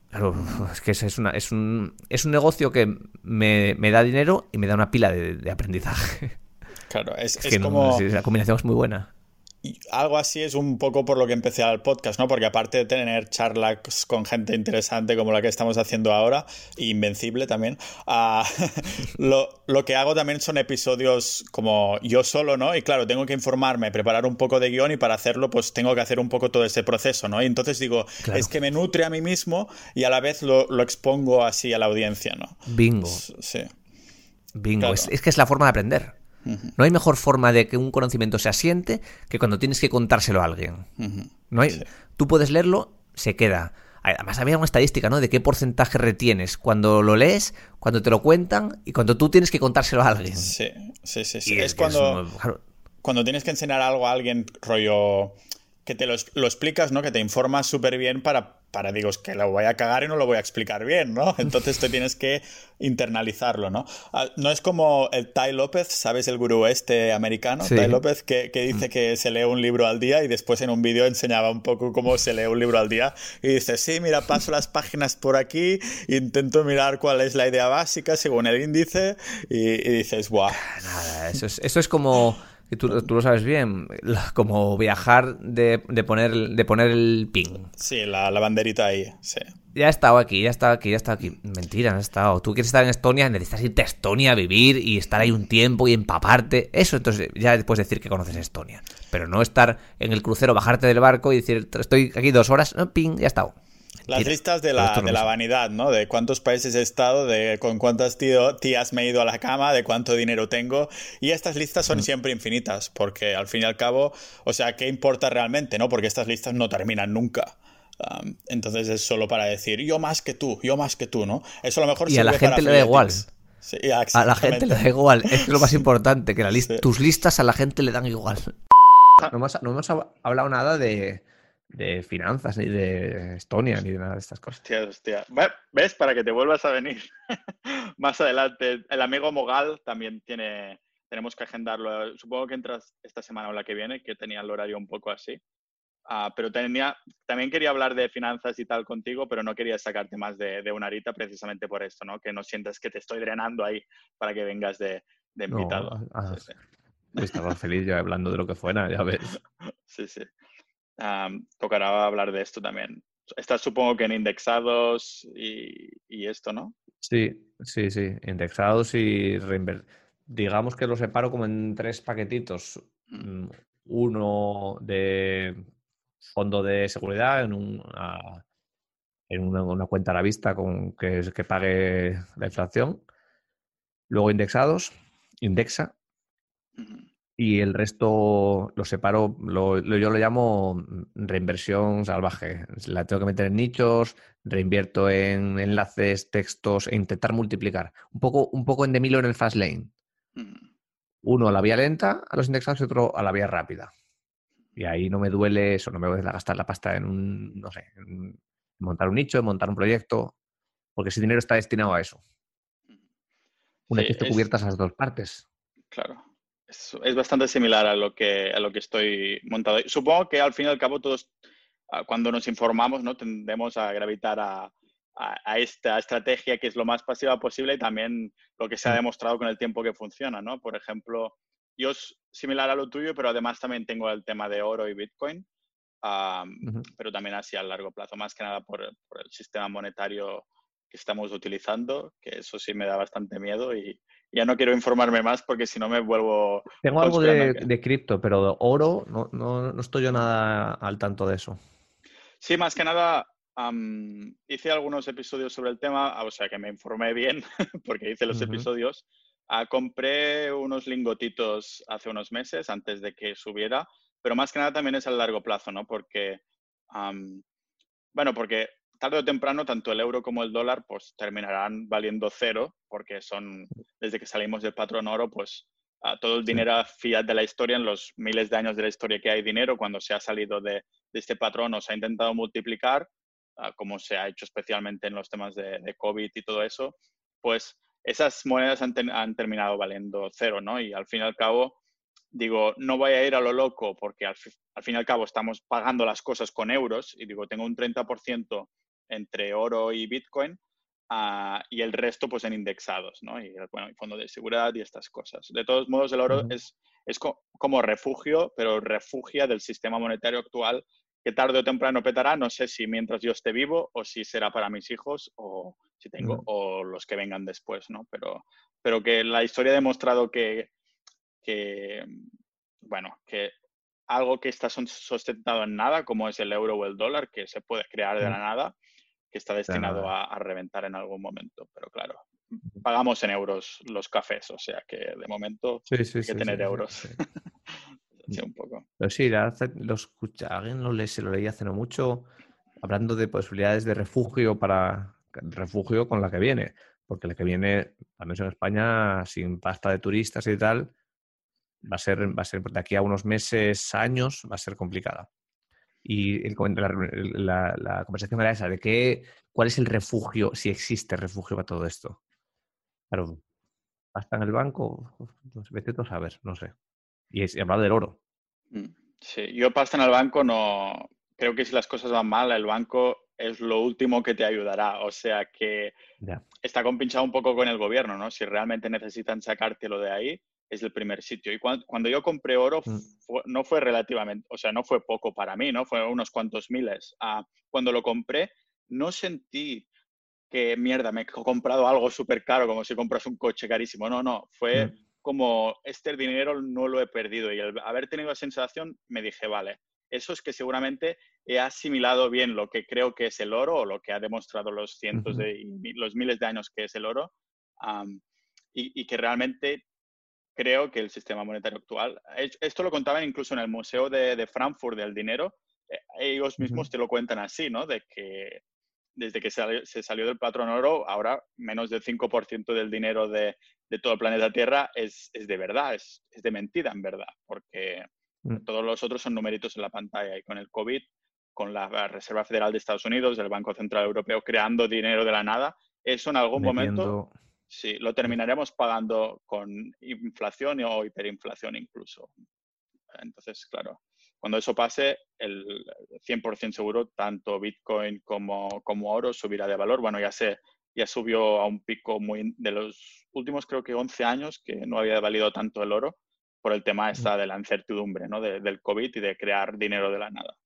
Claro, es que es, una, es, un, es un negocio que me, da dinero y me da una pila de, aprendizaje. Claro, es, como... la combinación es muy buena algo así es un poco por lo que empecé al podcast, ¿no? Porque aparte de tener charlas con gente interesante como la que estamos haciendo ahora, invencible también, ah, lo, que hago también son episodios como yo solo, ¿no? Y claro, tengo que informarme, preparar un poco de guion y para hacerlo pues tengo que hacer un poco todo ese proceso, ¿no? Y entonces digo, es que me nutre a mí mismo y a la vez lo, expongo así a la audiencia, ¿no? Bingo. Sí. Bingo. es que es la forma de aprender. No hay mejor forma de que un conocimiento se asiente que cuando tienes que contárselo a alguien. No hay, Tú puedes leerlo, se queda. Además, había una estadística, ¿no? De qué porcentaje retienes cuando lo lees, cuando te lo cuentan y cuando tú tienes que contárselo a alguien. Sí, sí, sí. es, cuando, cuando tienes que enseñar algo a alguien, rollo, que te lo, lo explicas, ¿no? Que te informas súper bien para para digo, es que lo voy a cagar y no lo voy a explicar bien, ¿no? Entonces te tienes que internalizarlo, ¿no? Ah, no es como el Ty López, ¿sabes? El gurú este americano, Ty López, que, dice que se lee un libro al día y después en un vídeo enseñaba un poco cómo se lee un libro al día y dice, sí, mira, paso las páginas por aquí, intento mirar cuál es la idea básica según el índice y, dices, guau. Nada, eso es, eso es como y tú, lo sabes bien, como viajar de, poner, de poner el ping. Sí, la, banderita ahí, sí. Ya he estado aquí, ya he estado aquí, ya he estado aquí. Mentira, no he estado. Tú quieres estar en Estonia, necesitas irte a Estonia a vivir y estar ahí un tiempo y empaparte. Eso, entonces ya puedes decir que conoces Estonia. Pero no estar en el crucero, bajarte del barco y decir, estoy aquí dos horas, no, ping, ya he estado. Las listas de la, de la vanidad, ¿no? De cuántos países he estado, de con cuántas tías me he ido a la cama, de cuánto dinero tengo. Y estas listas son mm. siempre infinitas, porque al fin y al cabo, o sea, ¿qué importa realmente, no? Porque estas listas no terminan nunca. entonces es solo para decir, yo más que tú, yo más que tú, ¿no? Eso a lo mejor Y a la gente le da igual. a la gente le da igual, es lo más importante, que la lista, tus listas a la gente le dan igual. no hemos hablado nada de, de finanzas, ni de Estonia, ni de nada de estas cosas. Hostia, hostia. ¿Ves? Para que te vuelvas a venir más adelante. El amigo Mogal también tiene, tenemos que agendarlo. Supongo que entras esta semana o la que viene, que tenía el horario un poco así. Ah, pero tenía, también quería hablar de finanzas y tal contigo, pero no quería sacarte más de, de una horita precisamente por esto, ¿no? Que no sientas que te estoy drenando ahí para que vengas de, de invitado. Estaba feliz yo hablando de lo que fuera, ya ves. sí, sí tocará hablar de esto también. Estás supongo que en indexados y, esto, ¿no? Sí, sí, sí. Indexados y Digamos que lo separo como en tres paquetitos. Mm. Mm, uno de fondo de seguridad en, una, en una, cuenta a la vista con que, que pague la inflación. Luego indexados, indexa y el resto lo separo, lo, yo lo llamo reinversión salvaje. La tengo que meter en nichos, reinvierto en enlaces, textos e intentar multiplicar. Un poco, un poco en de Milo en el fast lane. Mm. Uno a la vía lenta, a los indexados, y otro a la vía rápida. Y ahí no me duele eso, no me duele gastar la pasta en un, no sé, en montar un nicho, en montar un proyecto, porque ese dinero está destinado a eso. Una vez que cubiertas las dos partes. Claro es, bastante similar a lo que, a lo que estoy montado. Supongo que al fin y al cabo todos, ah, cuando nos informamos, ¿no? tendemos a gravitar a, a, esta estrategia que es lo más pasiva posible y también lo que se ha mm. demostrado con el tiempo que funciona. ¿no? Por ejemplo, yo es similar a lo tuyo, pero además también tengo el tema de oro y Bitcoin, pero también así a largo plazo, más que nada por, por el sistema monetario que estamos utilizando, que eso sí me da bastante miedo y, ya no quiero informarme más porque si no me vuelvo... Tengo algo de, cripto, pero de oro no, no, estoy yo nada al tanto de eso. Sí, más que nada hice algunos episodios sobre el tema, o sea que me informé bien porque hice los episodios. Ah, compré unos lingotitos hace unos meses antes de que subiera pero más que nada también es a largo plazo, ¿no? Porque, bueno, porque tarde o temprano tanto el euro como el dólar pues terminarán valiendo cero, porque son, desde que salimos del patrón oro, pues todo el dinero fiat de la historia, en los miles de años de la historia que hay dinero, cuando se ha salido de, este patrón o se ha intentado multiplicar, como se ha hecho especialmente en los temas de, de COVID y todo eso, pues esas monedas han, terminado valiendo cero, ¿no? Y al fin y al cabo, digo, no voy a ir a lo loco porque al, fin y al cabo estamos pagando las cosas con euros y digo, tengo un 30% entre oro y Bitcoin ah, y el resto pues en indexados, ¿no? Y bueno, fondo de seguridad y estas cosas. De todos modos, el oro es, es como refugio, pero refugia del sistema monetario actual que tarde o temprano petará, no sé si mientras yo esté vivo o si será para mis hijos o si tengo o los que vengan después, ¿no? Pero, pero que la historia ha demostrado que, que, bueno, que algo que está sustentado en nada, como es el euro o el dólar, que se puede crear de la nada, que está destinado a, reventar en algún momento. Pero claro, pagamos en euros los cafés, o sea que de momento hay que tener euros. Sí, un poco. Pero sí, lo escucha, alguien lo se lo leí hace no mucho, hablando de posibilidades de refugio para refugio con la que viene. Porque la que viene, al menos en España, sin pasta de turistas y tal, va a ser, va a ser de aquí a unos meses, años, va a ser complicada. Y el, la, la, conversación era esa, de qué, cuál es el refugio, si existe refugio para todo esto. Claro, pasta en el banco, pues vete tú a saber, no sé. Y, es, hablar del oro. Mm, sí, yo pasta en el banco no. Creo que si las cosas van mal, el banco es lo último que te ayudará. O sea que está compinchado un poco con el gobierno, ¿no? Si realmente necesitan sacártelo de ahí, es el primer sitio. Y cuando, yo compré oro, mm. no fue relativamente, o sea, no fue poco para mí, ¿no? Fue unos cuantos miles. Ah, cuando lo compré, no sentí que mierda, me he comprado algo súper caro, como si compras un coche carísimo. No, no, fue mm como este dinero no lo he perdido y al haber tenido la sensación me dije, vale, eso es que seguramente he asimilado bien lo que creo que es el oro o lo que ha demostrado los cientos de los miles de años que es el oro y, que realmente creo que el sistema monetario actual, esto lo contaban incluso en el Museo de, Frankfurt del Dinero, eh, ellos mismos te lo cuentan así, ¿no? De que desde que se salió del patrón oro, ahora menos del 5% del dinero de, todo el planeta Tierra es, de verdad, es, de mentira en verdad, porque mm. todos los otros son numeritos en la pantalla y con el COVID, con la Reserva Federal de Estados Unidos, el Banco Central Europeo creando dinero de la nada, eso en algún momento sí, lo terminaremos pagando con inflación o hiperinflación incluso. Entonces, claro, cuando eso pase, el 100% seguro, tanto Bitcoin como, como oro subirá de valor. Bueno, ya se ya subió a un pico muy de los últimos creo que 11 años que no había valido tanto el oro por el tema esta de la incertidumbre ¿no? del COVID y de crear dinero de la nada.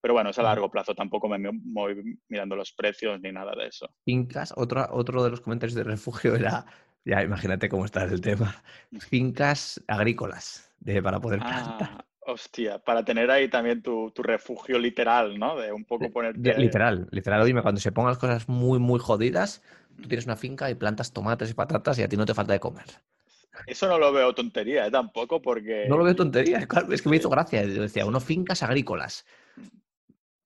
Pero bueno, es a largo plazo, tampoco me voy mirando los precios ni nada de eso. Fincas, otro, otro de los comentarios de refugio era, ya imagínate cómo está el tema, fincas agrícolas de, para poder ah, plantar. Hostia, para tener ahí también tu, refugio literal, ¿no? De un poco ponerte... Literal, literal. Oye, cuando se pongan las cosas muy, muy jodidas, tú tienes una finca y plantas tomates y patatas y a ti no te falta de comer. Eso no lo veo tontería, ¿eh? Tampoco porque... No lo veo tontería, claro, es que me hizo gracia. Yo decía, uno fincas agrícolas.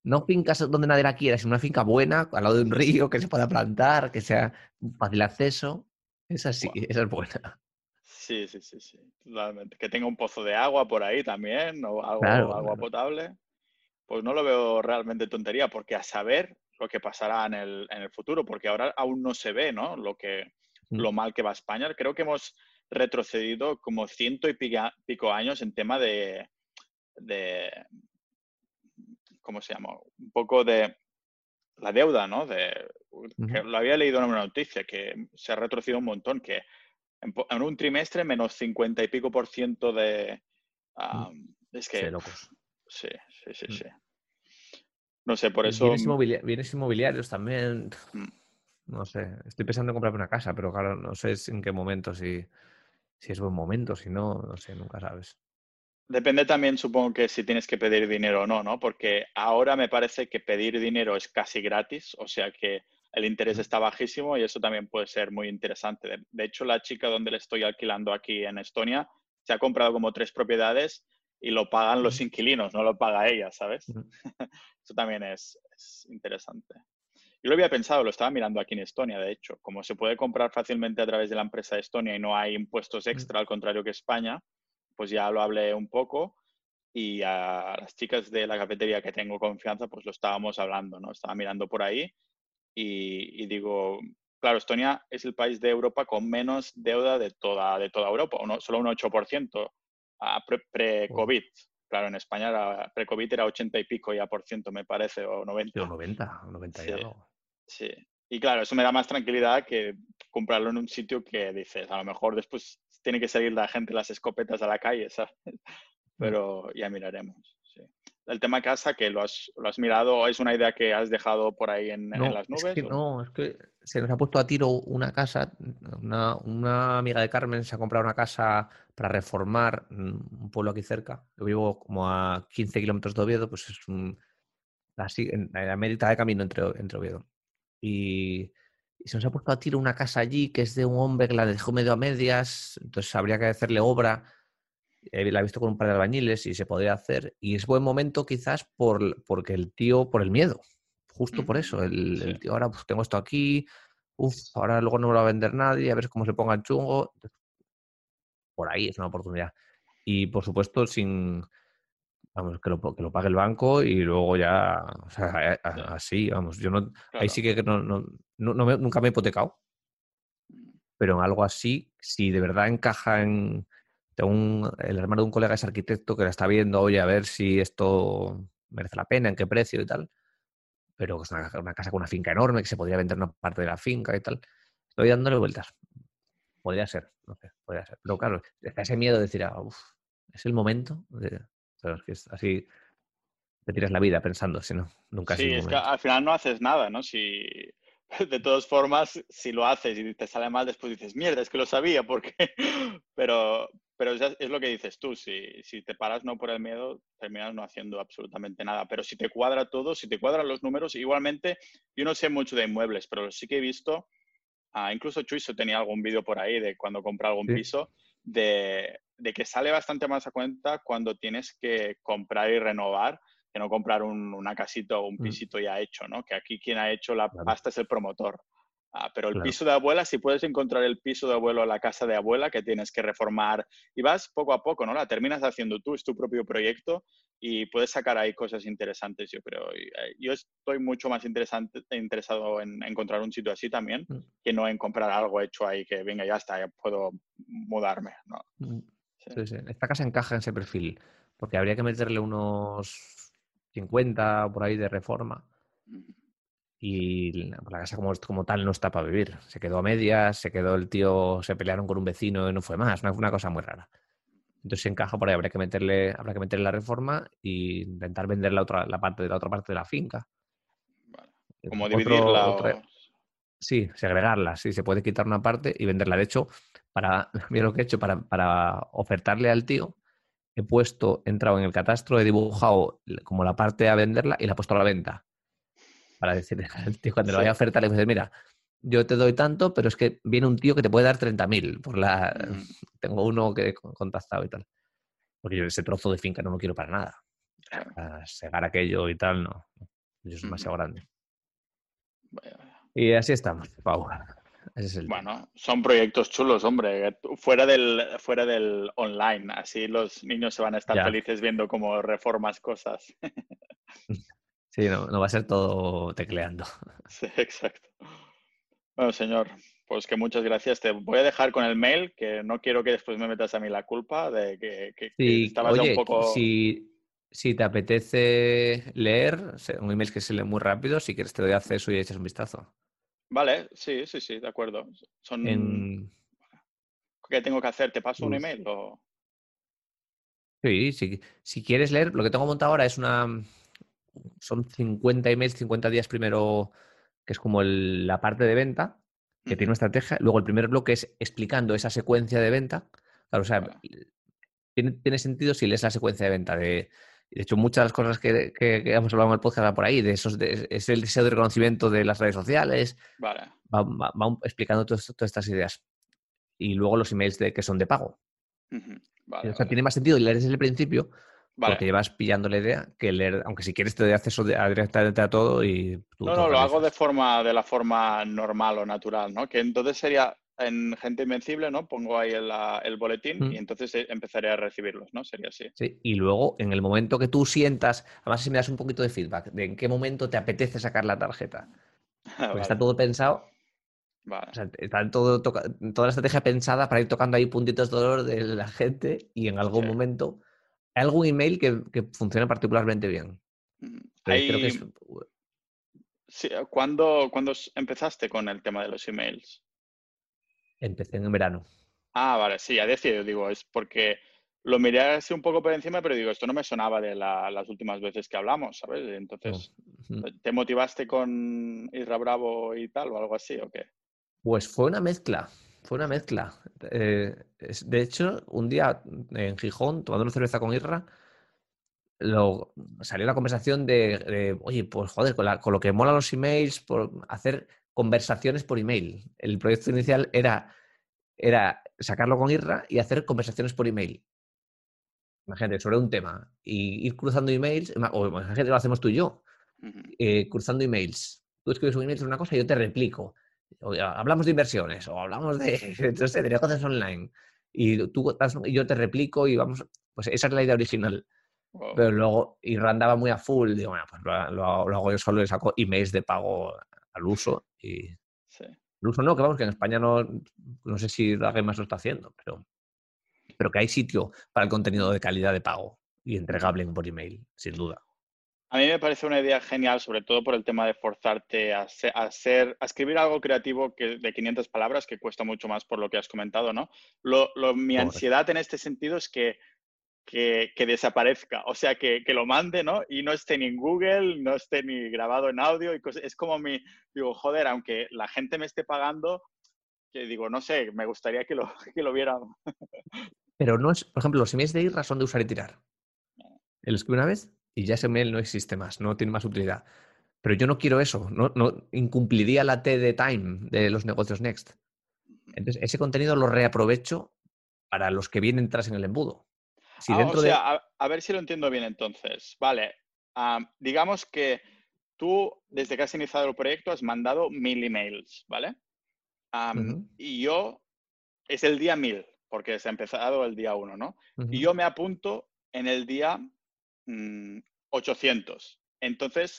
No fincas donde nadie la quiera, sino una finca buena, al lado de un río, que se pueda plantar, que sea fácil acceso. Esa sí, esa es buena. Sí, sí, sí, sí, totalmente. Que tenga un pozo de agua por ahí también, o agua, potable. Pues no lo veo realmente tontería, porque a saber lo que pasará en el, en el futuro, porque ahora aún no se ve, ¿no? Lo, que, mm. lo mal que va España. Creo que hemos retrocedido como ciento y pico años en tema de, de ¿cómo se llama? Un poco de la deuda, ¿no? De, lo había leído en una noticia, que se ha retrocedido un montón, que en, un trimestre menos 50 y pico por ciento de... Mm. es que... Sí, sí, sí, mm. sí, No sé, por eso... Bienes, inmobiliarios también. Mm. No sé, estoy pensando en comprarme una casa, pero claro, no sé en qué momento, si, si es buen momento, si no, no sé, nunca sabes. Depende también, supongo que si tienes que pedir dinero o no, ¿no? Porque ahora me parece que pedir dinero es casi gratis, o sea que el interés está bajísimo y eso también puede ser muy interesante. De, hecho, la chica donde le estoy alquilando aquí en Estonia se ha comprado como tres propiedades y lo pagan los inquilinos, no lo paga ella, ¿sabes? Eso también es, interesante. Yo lo había pensado, lo estaba mirando aquí en Estonia, de hecho, como se puede comprar fácilmente a través de la empresa de Estonia y no hay impuestos extra, al contrario que España, pues ya lo hablé un poco y a las chicas de la cafetería que tengo confianza, pues lo estábamos hablando, ¿no? Estaba mirando por ahí y, digo, claro, Estonia es el país de Europa con menos deuda de toda, de toda Europa, solo un 8% pre-COVID. claro, en España pre-COVID era 80 y pico ya por ciento, me parece, o 90. O 90, 90 sí, Sí. Y claro, eso me da más tranquilidad que comprarlo en un sitio que dices, a lo mejor después tiene que salir la gente las escopetas a la calle, ¿sabes? Mm. Pero ya miraremos el tema casa, que lo has, lo has mirado, ¿es una idea que has dejado por ahí en, las nubes? No, es que se nos ha puesto a tiro una casa, una, amiga de Carmen se ha comprado una casa para reformar un pueblo aquí cerca. Yo vivo como a 15 kilómetros de Oviedo, pues es un, así, en la mitad de camino entre, entre Oviedo. Y, y, se nos ha puesto a tiro una casa allí que es de un hombre que la dejó medio a medias, entonces habría que hacerle obra la he visto con un par de albañiles y se podría hacer. Y es buen momento quizás por, porque el tío, por el miedo, justo por eso. El, tío, ahora pues tengo esto aquí, uff, ahora luego no me lo va a vender nadie, a ver cómo se ponga el chungo. Por ahí es una oportunidad. Y por supuesto, sin, vamos, que lo, que lo pague el banco y luego ya, o sea, así, vamos, yo no, ahí sí que no, no, nunca me he hipotecado, mm. pero en algo así, si de verdad encaja en, tengo el hermano de un colega es arquitecto que la está viendo, oye, a ver si esto merece la pena, en qué precio y tal. Pero es una, casa con una finca enorme que se podría vender una parte de la finca y tal. Estoy dándole vueltas. Podría ser, no sé, podría ser. Pero claro, está ese miedo de decir, ah, es el momento. De, que es así te tiras la vida pensando, si no, nunca Sí, es que al final no haces nada, ¿no? Si de todas formas, si lo haces y te sale mal, después dices, mierda, es que lo sabía, porque. Pero, pero es, lo que dices tú, si, si, te paras no por el miedo, terminas no haciendo absolutamente nada. Pero si te cuadra todo, si te cuadran los números, igualmente, yo no sé mucho de inmuebles, pero sí que he visto, ah, incluso Chuiso tenía algún vídeo por ahí de cuando compra algún piso, de, de, que sale bastante más a cuenta cuando tienes que comprar y renovar que no comprar un, una casita o un mm. pisito ya hecho, ¿no? Que aquí quien ha hecho la pasta es el promotor. Ah, pero el piso de abuela, si puedes encontrar el piso de abuelo a la casa de abuela que tienes que reformar y vas poco a poco, ¿no? La terminas haciendo tú, es tu propio proyecto y puedes sacar ahí cosas interesantes, yo creo. Eh, yo estoy mucho más interesante, interesado en encontrar un sitio así también mm. que no en comprar algo hecho ahí que venga, ya está, ya puedo mudarme, ¿no? Mm. Esta casa encaja en ese perfil porque habría que meterle unos 50 por ahí de reforma y la casa como, como tal no está para vivir. Se quedó a medias, se quedó el tío, se pelearon con un vecino y no fue más. Una, una cosa muy rara. Entonces se encaja por ahí, habrá que meterle, habrá que meterle la reforma e intentar vender la otra, la parte de la otra parte de la finca. Eh, como dividirla. Sí, segregarla, sí, se puede quitar una parte y venderla. De hecho, para, mira lo que he hecho, para, para ofertarle al tío, he puesto, he entrado en el catastro, he dibujado como la parte a venderla y la he puesto a la venta para decirle al tío cuando le vaya a ofertar, le dices, mira, yo te doy tanto, pero es que viene un tío que te puede dar 30.000 por la... Mm. Tengo uno que he contactado y tal. Porque yo ese trozo de finca no lo quiero para nada. A segar aquello y tal, no. Yo soy demasiado grande. Y así estamos, Pau. Bueno, son proyectos chulos, hombre. Fuera del, fuera del online. Así los niños se van a estar felices viendo cómo reformas cosas. Sí, no, no va a ser todo tecleando. Sí, exacto. Bueno, señor, pues que muchas gracias. Te voy a dejar con el mail, que no quiero que después me metas a mí la culpa de que, que, estabas un poco... Si, si te apetece leer, un email que se lee muy rápido, si quieres te doy acceso y echas un vistazo. Vale, sí, sí, sí, de acuerdo. Son... ¿Qué tengo que hacer? ¿Te paso un email o...? Sí, sí, si quieres leer, lo que tengo montado ahora es una son 50 emails, 50 días primero, que es como la parte de venta, que tiene una estrategia. Luego el primer bloque es explicando esa secuencia de venta. Claro, o sea, tiene, sentido si lees la secuencia de venta. De, de hecho, muchas de las cosas que, hemos hablado en el podcast por ahí, de esos, es el deseo de reconocimiento de las redes sociales. Vale. Va, explicando todas estas ideas. Y luego los emails de, que son de pago. o sea, tiene más sentido leer desde el principio Porque llevas pillando la idea que leer, aunque si quieres te doy acceso a, directamente a todo y... no, no, lo hago de forma de la forma normal o natural, ¿no? Que entonces sería en Gente Invencible, ¿no? Pongo ahí el, boletín y mm. entonces eh, empezaré a recibirlos, ¿no? Sería así. Sí, y luego en el momento que tú sientas, además si me das un poquito de feedback, de en qué momento te apetece sacar la tarjeta. Porque está todo pensado. Vale. O sea, está todo toda la estrategia pensada para ir tocando ahí puntitos de dolor de la gente y en algún momento hay algún email que, que funciona particularmente bien. Creo que es... sí, ¿cuándo, ¿Cuándo empezaste con el tema de los emails? Empecé en verano. Ah, vale, sí, a decir, digo, es porque lo miré así un poco por encima, pero digo, esto no me sonaba de las últimas veces que hablamos, ¿sabes? Entonces, ¿te motivaste con Isra Bravo y tal o algo así o qué? Pues fue una mezcla, fue una mezcla. Eh, de hecho, un día en Gijón, tomando una cerveza con Isra, lo, salió la conversación de, oye, pues joder, con, con, lo que mola los emails, por hacer conversaciones por email. El proyecto inicial era, era sacarlo con Irra y hacer conversaciones por email. Imagínate, sobre un tema. Y ir cruzando emails, o imagínate, lo hacemos tú y yo, eh, cruzando emails. Tú escribes un email sobre una cosa y yo te replico. hablamos de inversiones, o hablamos de, entonces, de negocios online. Y tú y yo te replico y vamos. Pues esa es la idea original. Pero luego Irra andaba muy a full. Digo, bueno, pues lo, lo, hago yo solo y saco emails de pago al uso y el uso no, que vamos, que en España no, no sé si la más lo está haciendo, pero, pero que hay sitio para el contenido de calidad de pago y entregable por email, sin duda. A mí me parece una idea genial, sobre todo por el tema de forzarte a, hacer, a, escribir algo creativo que, de 500 palabras, que cuesta mucho más por lo que has comentado, ¿no? Lo, mi ansiedad en este sentido es que que, desaparezca, o sea, que, lo mande, ¿no? Y no esté ni en Google, no esté ni grabado en audio y Es como mi, digo, joder, aunque la gente me esté pagando, que digo, no sé, me gustaría que lo, que lo vieran. Pero no es, por ejemplo, los emails de IRRA son de usar y tirar. Él escribe una vez y ya ese mail no existe más, no tiene más utilidad. Pero yo no quiero eso, no, no incumpliría la T de time de los negocios Next. Entonces, ese contenido lo reaprovecho para los que vienen tras en el embudo. Ah, o sea, a, ver si lo entiendo bien entonces. Vale, digamos que tú, desde que has iniciado el proyecto, has mandado mil emails, ¿vale? Y yo, es el día mil, porque se ha empezado el día uno, ¿no? Y yo me apunto en el día 800. Mm, entonces,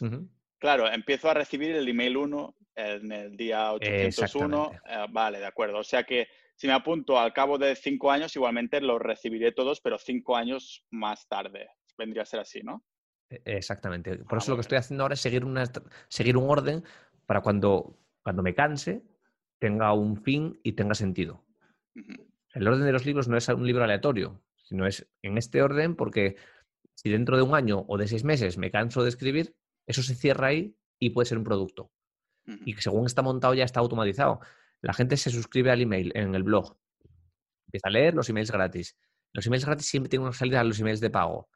claro, empiezo a recibir el email 1 en el día 801. Eh, vale, de acuerdo. O sea que si me apunto al cabo de cinco años, igualmente los recibiré todos, pero cinco años más tarde. Vendría a ser así, ¿no? E, exactamente. Por ah, eso lo que estoy haciendo ahora es seguir, una, seguir un orden para cuando, cuando me canse tenga un fin y tenga sentido. El orden de los libros no es un libro aleatorio, sino es en este orden porque si dentro de un año o de seis meses me canso de escribir, eso se cierra ahí y puede ser un producto. Y según está montado ya está automatizado. La gente se suscribe al email en el blog, empieza a leer los emails gratis. Los emails gratis siempre tienen una salida a los emails de pago.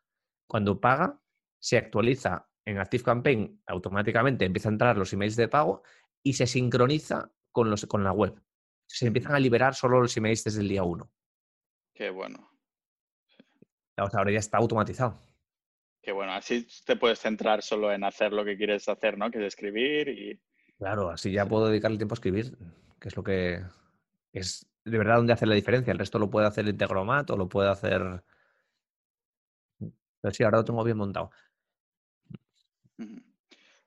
Cuando paga, se actualiza en ActiveCampaign automáticamente, empieza a entrar los emails de pago y se sincroniza con, los, con la web. Se empiezan a liberar solo los emails desde el día 1. Qué bueno. ahora ya está automatizado. Qué bueno, así te puedes centrar solo en hacer lo que quieres hacer, ¿no? Que es escribir y... Claro, así ya puedo dedicarle tiempo a escribir que es lo que es de verdad donde hace la diferencia. El resto lo puede hacer Integromat o lo puede hacer. Pero sí, ahora lo tengo bien montado.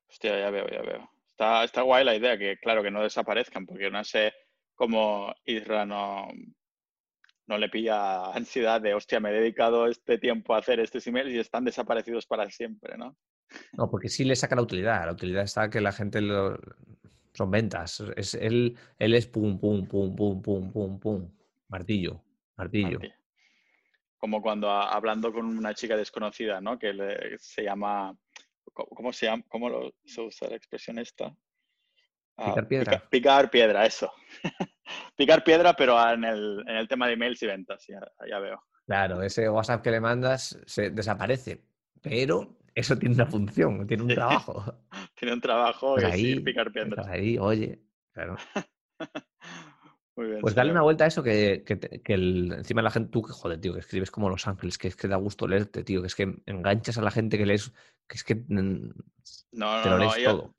Hostia, ya veo, ya veo. Está, está guay la idea, que claro, que no desaparezcan, porque no sé cómo Isra no, no le pilla ansiedad de, hostia, me he dedicado este tiempo a hacer estos emails y están desaparecidos para siempre, ¿no? No, porque sí le saca la utilidad. La utilidad está que la gente lo, son ventas. Es, él, él es pum, pum, pum, pum, pum, pum, pum. Martillo, martillo. Como cuando hablando con una chica desconocida, ¿no? Que se llama, ¿cómo se llama? ¿Cómo se usa la expresión esta? Ah, picar piedra. picar piedra, eso. picar piedra, pero en el, en el, tema de emails y ventas, ya, ya veo. Claro, ese WhatsApp que le mandas se desaparece, pero eso tiene una función, tiene un trabajo. tiene un trabajo y ahí, picar piedras. Ahí, oye, claro. pues dale una vuelta a eso, que, el, encima la gente, tú que joder, tío, que escribes como Los Ángeles, que es que da gusto leerte, tío, que es que enganchas a la gente que lees, que es que mm, no, no, no, yo,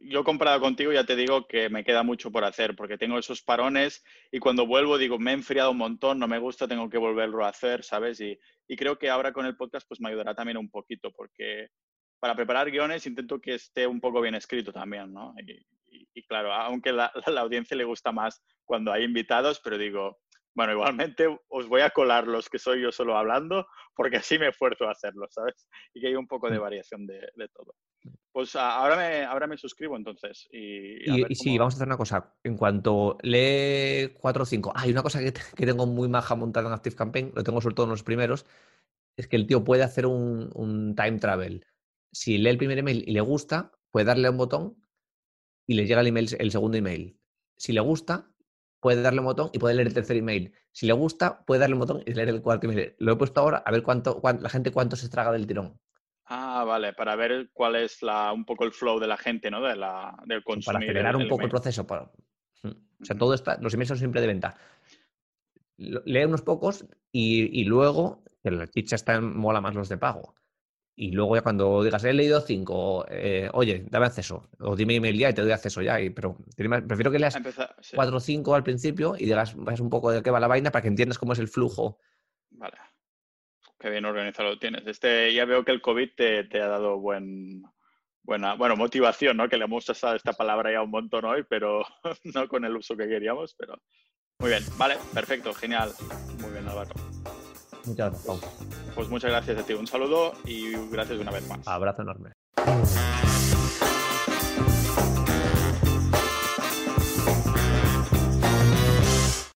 yo, comparado contigo ya te digo que me queda mucho por hacer, porque tengo esos parones y cuando vuelvo digo, me he enfriado un montón, no me gusta, tengo que volverlo a hacer, ¿sabes? Y, y creo que ahora con el podcast pues me ayudará también un poquito, porque para preparar guiones intento que esté un poco bien escrito también, ¿no? Y, y, claro, aunque la, la, audiencia le gusta más cuando hay invitados, pero digo, bueno, igualmente os voy a colar los que soy yo solo hablando, porque así me esfuerzo a hacerlo, ¿sabes? Y que hay un poco de mm. variación de, de todo. Pues ahora me, ahora me suscribo entonces. Y, y, sí, vamos a hacer una cosa. En cuanto lee 4 o 5, hay una cosa que, que, tengo muy maja montada en Active Campaign, lo tengo sobre todo en los primeros, es que el tío puede hacer un, un time travel. Si lee el primer email y le gusta, puede darle a un botón y le llega el, email, el segundo email. Si le gusta, puede darle un botón y puede leer el tercer email. Si le gusta, puede darle un botón y leer el cuarto email. Lo he puesto ahora a ver cuánto, la gente cuánto se estraga del tirón. Ah, vale, para ver cuál es la, un poco el flow de la gente, ¿no? De la, del consumo. Para acelerar un poco el proceso. Mm. O sea, todo está, los emails son siempre de venta. Lee unos pocos y, y luego, que la chicha está mola más los de pago. Y luego ya cuando digas, he leído cinco, eh, oye, dame acceso, o dime email ya y te doy acceso ya. Y, pero prefiero que leas cuatro o cinco al principio y digas un poco de qué va la vaina para que entiendas cómo es el flujo. Vale. Qué bien organizado lo tienes. Este, ya veo que el COVID te, ha dado buen, buena, bueno, motivación, ¿no? Que le hemos usado esta palabra ya un montón hoy, pero no con el uso que queríamos, pero muy bien. Vale, perfecto, genial. Muy bien, Álvaro. Muchas gracias, Pues muchas gracias a ti. Un saludo y gracias una vez más. Abrazo enorme.